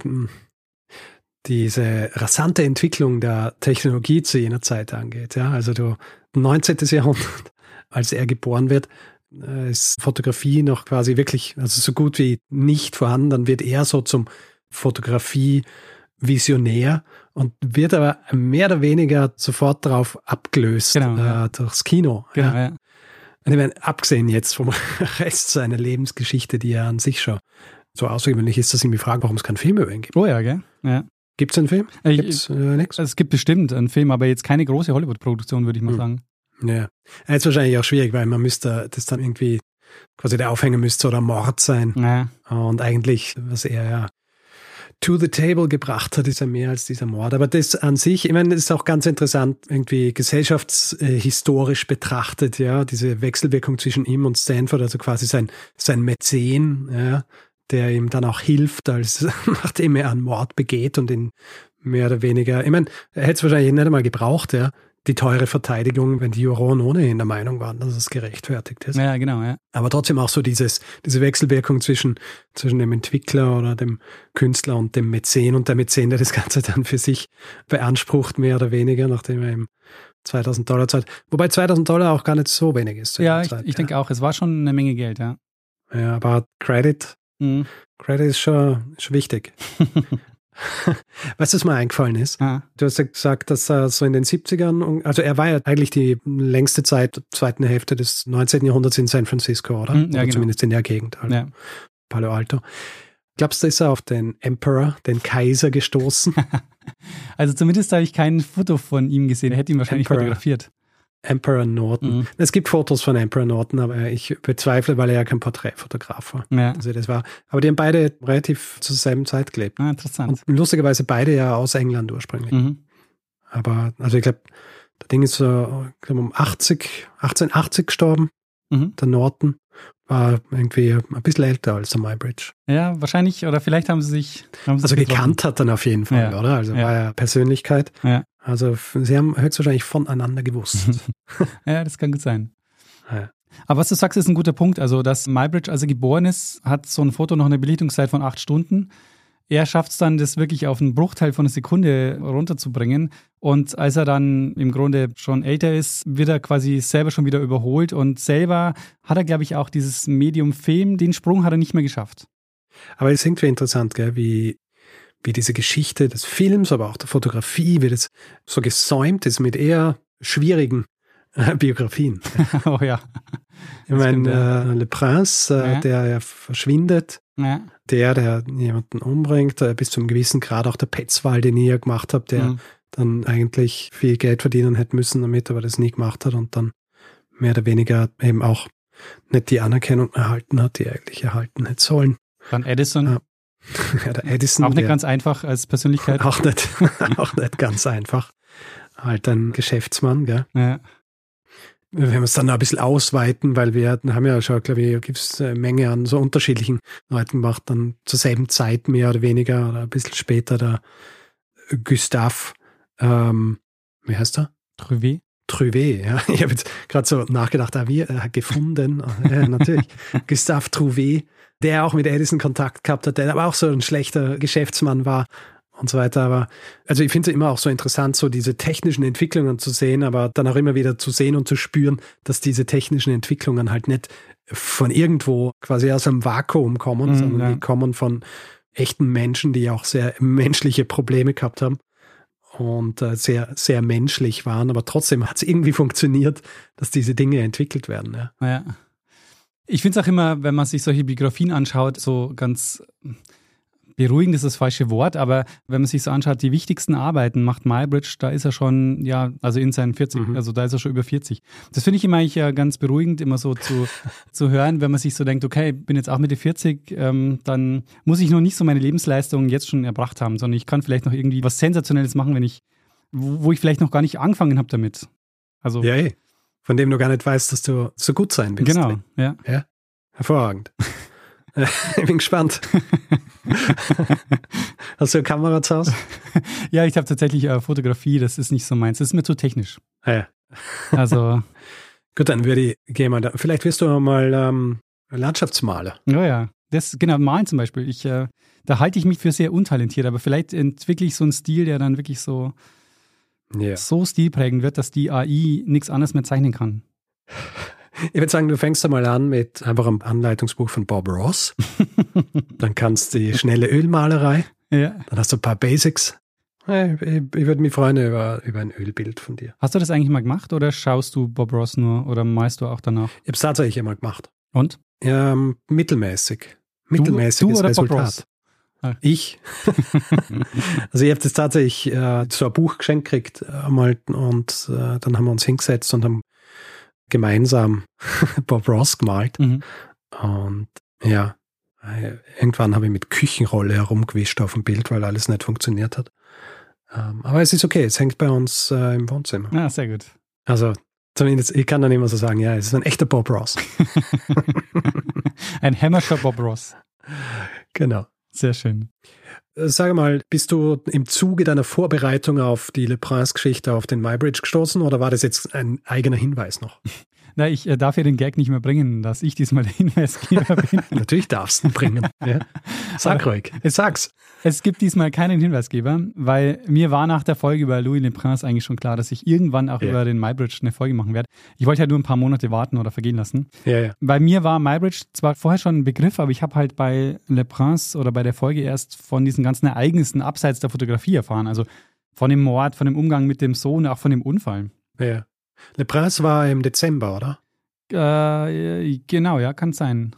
diese rasante Entwicklung der Technologie zu jener Zeit angeht. Ja, also du, 19. Jahrhundert, als er geboren wird, äh, ist Fotografie noch quasi wirklich, also so gut wie nicht vorhanden. Dann wird er so zum Fotografie-Visionär und wird aber mehr oder weniger sofort darauf abgelöst Genau, ja. äh, durchs Kino. Genau, ja. ja. Und ich meine, abgesehen jetzt vom Rest seiner Lebensgeschichte, die ja an sich schon so außergewöhnlich ist, dass ich mich frage, warum es keinen Film über ihn gibt. Oh ja, gell? Ja. Gibt es einen Film? Ich- Gibt's äh, nichts? Es gibt bestimmt einen Film, aber jetzt keine große Hollywood-Produktion, würde ich mal Hm. sagen. Ja. Jetzt wahrscheinlich auch schwierig, weil man müsste das dann irgendwie, quasi der Aufhänger müsste oder Mord sein. Ja. Und eigentlich, was er ja to the table gebracht hat, ist ja mehr als dieser Mord. Aber das an sich, ich meine, das ist auch ganz interessant, irgendwie gesellschaftshistorisch betrachtet, ja, diese Wechselwirkung zwischen ihm und Stanford, also quasi sein, sein Mäzen, ja, der ihm dann auch hilft, als nachdem er einen Mord begeht und ihn mehr oder weniger, ich meine, er hätte es wahrscheinlich nicht einmal gebraucht, ja, die teure Verteidigung, wenn die Juroren ohnehin der Meinung waren, dass es gerechtfertigt ist. ja, genau, ja. Aber trotzdem auch so dieses, diese Wechselwirkung zwischen, zwischen dem Entwickler oder dem Künstler und dem Mäzen und der Mäzen, der das Ganze dann für sich beansprucht, mehr oder weniger, nachdem er ihm 2000 Dollar zahlt. Wobei 2000 Dollar auch gar nicht so wenig ist. Ja, ich, Zeit, ich denke auch, es war schon eine Menge Geld, ja. Ja, aber Credit, Mhm. Credit ist schon, schon wichtig. weißt du, was mir eingefallen ist? Ah, Du hast ja gesagt, dass er so in den 70ern, und- also er war ja eigentlich die längste Zeit, zweiten Hälfte des 19. Jahrhunderts in San Francisco, oder? Mhm, ja, oder genau. zumindest in der Gegend. Halt. ja. Palo Alto. Glaubst du, ist er auf den Emperor, den Kaiser gestoßen? Also zumindest habe ich kein Foto von ihm gesehen. Er hätte ihn wahrscheinlich Emperor. fotografiert. Emperor Norton. Mhm. Es gibt Fotos von Emperor Norton, aber ich bezweifle, weil er ja kein Porträtfotograf war. Ja. Also das war, aber die haben beide relativ zur selben Zeit gelebt. Ah, interessant. Und lustigerweise beide ja aus England ursprünglich. Mhm. Aber, also ich glaube, der Ding ist so, ich glaub, um 80, 1880 gestorben. Mhm. Der Norton war irgendwie ein bisschen älter als der Mybridge. Ja, wahrscheinlich, oder vielleicht haben sie sich. Haben sie also gekannt hat dann auf jeden Fall, ja. oder? Also ja. war ja Persönlichkeit. Ja. Also sie haben höchstwahrscheinlich voneinander gewusst. ja, das kann gut sein. Ja. Aber was du sagst, ist ein guter Punkt. Also, dass Mybridge, als er geboren ist, hat so ein Foto noch eine Belichtungszeit von acht Stunden. Er schafft es dann, das wirklich auf einen Bruchteil von einer Sekunde runterzubringen. Und als er dann im Grunde schon älter ist, wird er quasi selber schon wieder überholt. Und selber hat er, glaube ich, auch dieses Medium Film, den Sprung hat er nicht mehr geschafft. Aber es ist irgendwie interessant, gell, wie, wie diese Geschichte des Films, aber auch der Fotografie, wie das so gesäumt ist mit eher schwierigen äh, Biografien. oh ja. Ich meine, äh, Le Prince, äh, ja. der ja verschwindet, ja. der, der jemanden umbringt, äh, bis zu einem gewissen Grad auch der Petzwall, den ihr gemacht habt, der mhm. dann eigentlich viel Geld verdienen hätte müssen damit, aber das nie gemacht hat und dann mehr oder weniger eben auch nicht die Anerkennung erhalten hat, die er eigentlich erhalten hätte sollen. Dann Edison. Ja. der Edison. Auch nicht der, ganz einfach als Persönlichkeit. Auch nicht, auch nicht ganz einfach. Halt ein Geschäftsmann, gell? Ja wenn wir es dann ein bisschen ausweiten, weil wir haben ja schon, glaube ich, gibt es eine Menge an so unterschiedlichen Leuten gemacht, dann zur selben Zeit mehr oder weniger oder ein bisschen später der Gustave, ähm, wie heißt er? Truvet. Truvet, ja. Ich habe jetzt gerade so nachgedacht, ah, wie äh, gefunden, ja, natürlich. Gustave Trouvet, der auch mit Edison Kontakt gehabt hat, der aber auch so ein schlechter Geschäftsmann war und so weiter. Aber also ich finde es immer auch so interessant, so diese technischen Entwicklungen zu sehen, aber dann auch immer wieder zu sehen und zu spüren, dass diese technischen Entwicklungen halt nicht von irgendwo quasi aus einem Vakuum kommen, mhm, sondern ja. die kommen von echten Menschen, die auch sehr menschliche Probleme gehabt haben und äh, sehr, sehr menschlich waren. Aber trotzdem hat es irgendwie funktioniert, dass diese Dinge entwickelt werden. Ja. ja. Ich finde es auch immer, wenn man sich solche Biografien anschaut, so ganz beruhigend ist das falsche Wort, aber wenn man sich so anschaut, die wichtigsten Arbeiten macht Mybridge, da ist er schon, ja, also in seinen 40, mhm. also da ist er schon über 40. Das finde ich immer eigentlich ja ganz beruhigend, immer so zu, zu hören, wenn man sich so denkt, okay, bin jetzt auch Mitte 40, ähm, dann muss ich noch nicht so meine Lebensleistung jetzt schon erbracht haben, sondern ich kann vielleicht noch irgendwie was Sensationelles machen, wenn ich, wo ich vielleicht noch gar nicht angefangen habe damit. Also. Ja, ey. Von dem du gar nicht weißt, dass du so gut sein willst. Genau, ja. Ja, hervorragend. ich bin gespannt. Hast du eine Kamera zu Hause? Ja, ich habe tatsächlich äh, Fotografie, das ist nicht so meins. Das ist mir zu technisch. Ah, ja. Also. Gut, dann würde ich gehen mal da. Vielleicht wirst du mal ähm, Landschaftsmaler. Ja, ja. Das, genau, malen zum Beispiel. Ich, äh, da halte ich mich für sehr untalentiert, aber vielleicht entwickle ich so einen Stil, der dann wirklich so, yeah. so stilprägend wird, dass die AI nichts anderes mehr zeichnen kann. Ich würde sagen, du fängst einmal an mit einfach einem Anleitungsbuch von Bob Ross. Dann kannst du die schnelle Ölmalerei. Ja. Dann hast du ein paar Basics. Ich, ich würde mich freuen über, über ein Ölbild von dir. Hast du das eigentlich mal gemacht oder schaust du Bob Ross nur oder malst du auch danach? Ich habe es tatsächlich einmal gemacht. Und? Ja, mittelmäßig. Mittelmäßiges du, du Resultat. Ah. Ich. also ich habe das tatsächlich äh, so ein Buch geschenkt gekriegt äh, einmal und äh, dann haben wir uns hingesetzt und haben gemeinsam Bob Ross gemalt. Mhm. Und ja, irgendwann habe ich mit Küchenrolle herumgewischt auf dem Bild, weil alles nicht funktioniert hat. Ähm, aber es ist okay, es hängt bei uns äh, im Wohnzimmer. Ja, sehr gut. Also zumindest, ich kann dann immer so sagen, ja, es ist ein echter Bob Ross. ein hämmerscher Bob Ross. Genau. Sehr schön. Äh, sag mal, bist du im Zuge deiner Vorbereitung auf die Le Prince-Geschichte auf den MyBridge gestoßen oder war das jetzt ein eigener Hinweis noch? Na, ich äh, darf ja den Gag nicht mehr bringen, dass ich diesmal der Hinweisgeber bin. Natürlich darfst du ihn bringen. Ja. Sag ruhig. Ich sag's. Es gibt diesmal keinen Hinweisgeber, weil mir war nach der Folge über Louis Le Prince eigentlich schon klar, dass ich irgendwann auch ja. über den MyBridge eine Folge machen werde. Ich wollte halt nur ein paar Monate warten oder vergehen lassen. Ja, ja. Bei mir war MyBridge zwar vorher schon ein Begriff, aber ich habe halt bei Le Prince oder bei der Folge erst von diesen ganzen Ereignissen abseits der Fotografie erfahren. Also von dem Mord, von dem Umgang mit dem Sohn, auch von dem Unfall. Ja. Le Prince war im Dezember, oder? Äh, genau, ja, kann sein.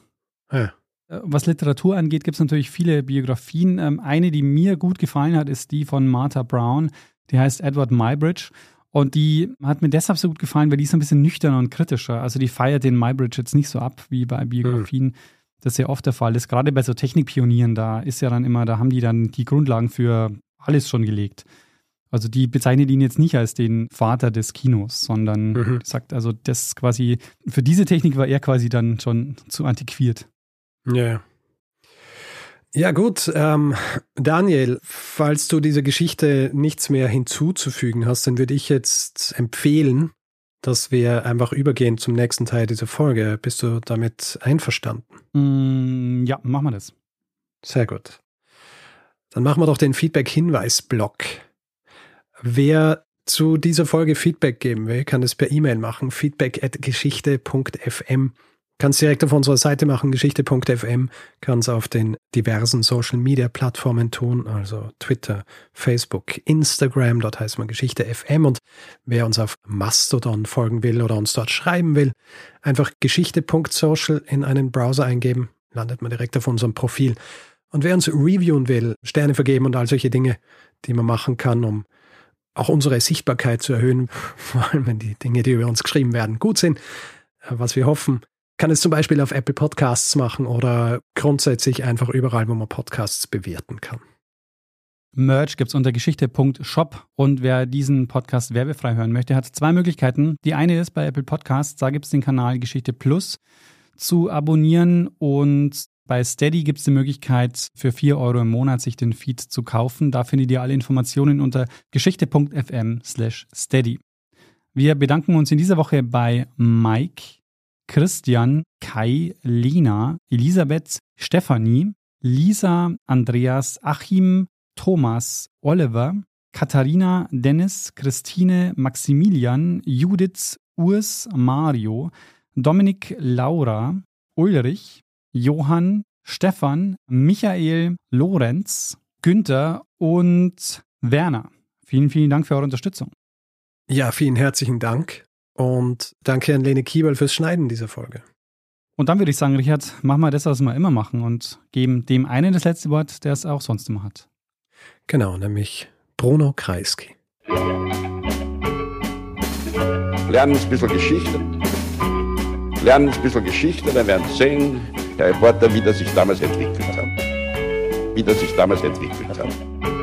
Ja. Äh, was Literatur angeht, gibt es natürlich viele Biografien. Ähm, eine, die mir gut gefallen hat, ist die von Martha Brown. Die heißt Edward Mybridge. Und die hat mir deshalb so gut gefallen, weil die ist ein bisschen nüchterner und kritischer. Also die feiert den Mybridge jetzt nicht so ab wie bei Biografien. Mhm. Das ist ja oft der Fall ist. Gerade bei so Technikpionieren, da ist ja dann immer, da haben die dann die Grundlagen für alles schon gelegt. Also die bezeichnet ihn jetzt nicht als den Vater des Kinos, sondern mhm. sagt also, das quasi, für diese Technik war er quasi dann schon zu antiquiert. Ja. Ja gut, ähm, Daniel, falls du dieser Geschichte nichts mehr hinzuzufügen hast, dann würde ich jetzt empfehlen, dass wir einfach übergehen zum nächsten Teil dieser Folge. Bist du damit einverstanden? Mm, ja, machen wir das. Sehr gut. Dann machen wir doch den Feedback-Hinweis-Block. Wer zu dieser Folge Feedback geben will, kann es per E-Mail machen, feedback.geschichte.fm. Kann es direkt auf unserer Seite machen, geschichte.fm, kann es auf den diversen Social Media Plattformen tun, also Twitter, Facebook, Instagram, dort heißt man Geschichte FM und wer uns auf Mastodon folgen will oder uns dort schreiben will, einfach geschichte.social in einen Browser eingeben, landet man direkt auf unserem Profil. Und wer uns reviewen will, Sterne vergeben und all solche Dinge, die man machen kann, um auch unsere Sichtbarkeit zu erhöhen, vor allem wenn die Dinge, die über uns geschrieben werden, gut sind, was wir hoffen, kann es zum Beispiel auf Apple Podcasts machen oder grundsätzlich einfach überall, wo man Podcasts bewerten kann. Merch gibt es unter geschichte.shop und wer diesen Podcast werbefrei hören möchte, hat zwei Möglichkeiten. Die eine ist bei Apple Podcasts, da gibt es den Kanal Geschichte Plus zu abonnieren und bei Steady gibt es die Möglichkeit, für 4 Euro im Monat sich den Feed zu kaufen. Da findet ihr alle Informationen unter geschichte.fm steady. Wir bedanken uns in dieser Woche bei Mike, Christian, Kai, Lena, Elisabeth, Stefanie, Lisa, Andreas, Achim, Thomas, Oliver, Katharina, Dennis, Christine, Maximilian, Judith, Urs, Mario, Dominik, Laura, Ulrich, Johann, Stefan, Michael, Lorenz, Günther und Werner. Vielen, vielen Dank für eure Unterstützung. Ja, vielen herzlichen Dank. Und danke an Lene Kiebel fürs Schneiden dieser Folge. Und dann würde ich sagen, Richard, machen wir das, was wir immer machen und geben dem einen das letzte Wort, der es auch sonst immer hat. Genau, nämlich Bruno Kreisky. Lernen ein bisschen Geschichte. Lernen ein bisschen Geschichte, dann werden Sie sehen, Reporter, wie das sich damals entwickelt hat. Wie das sich damals entwickelt hat.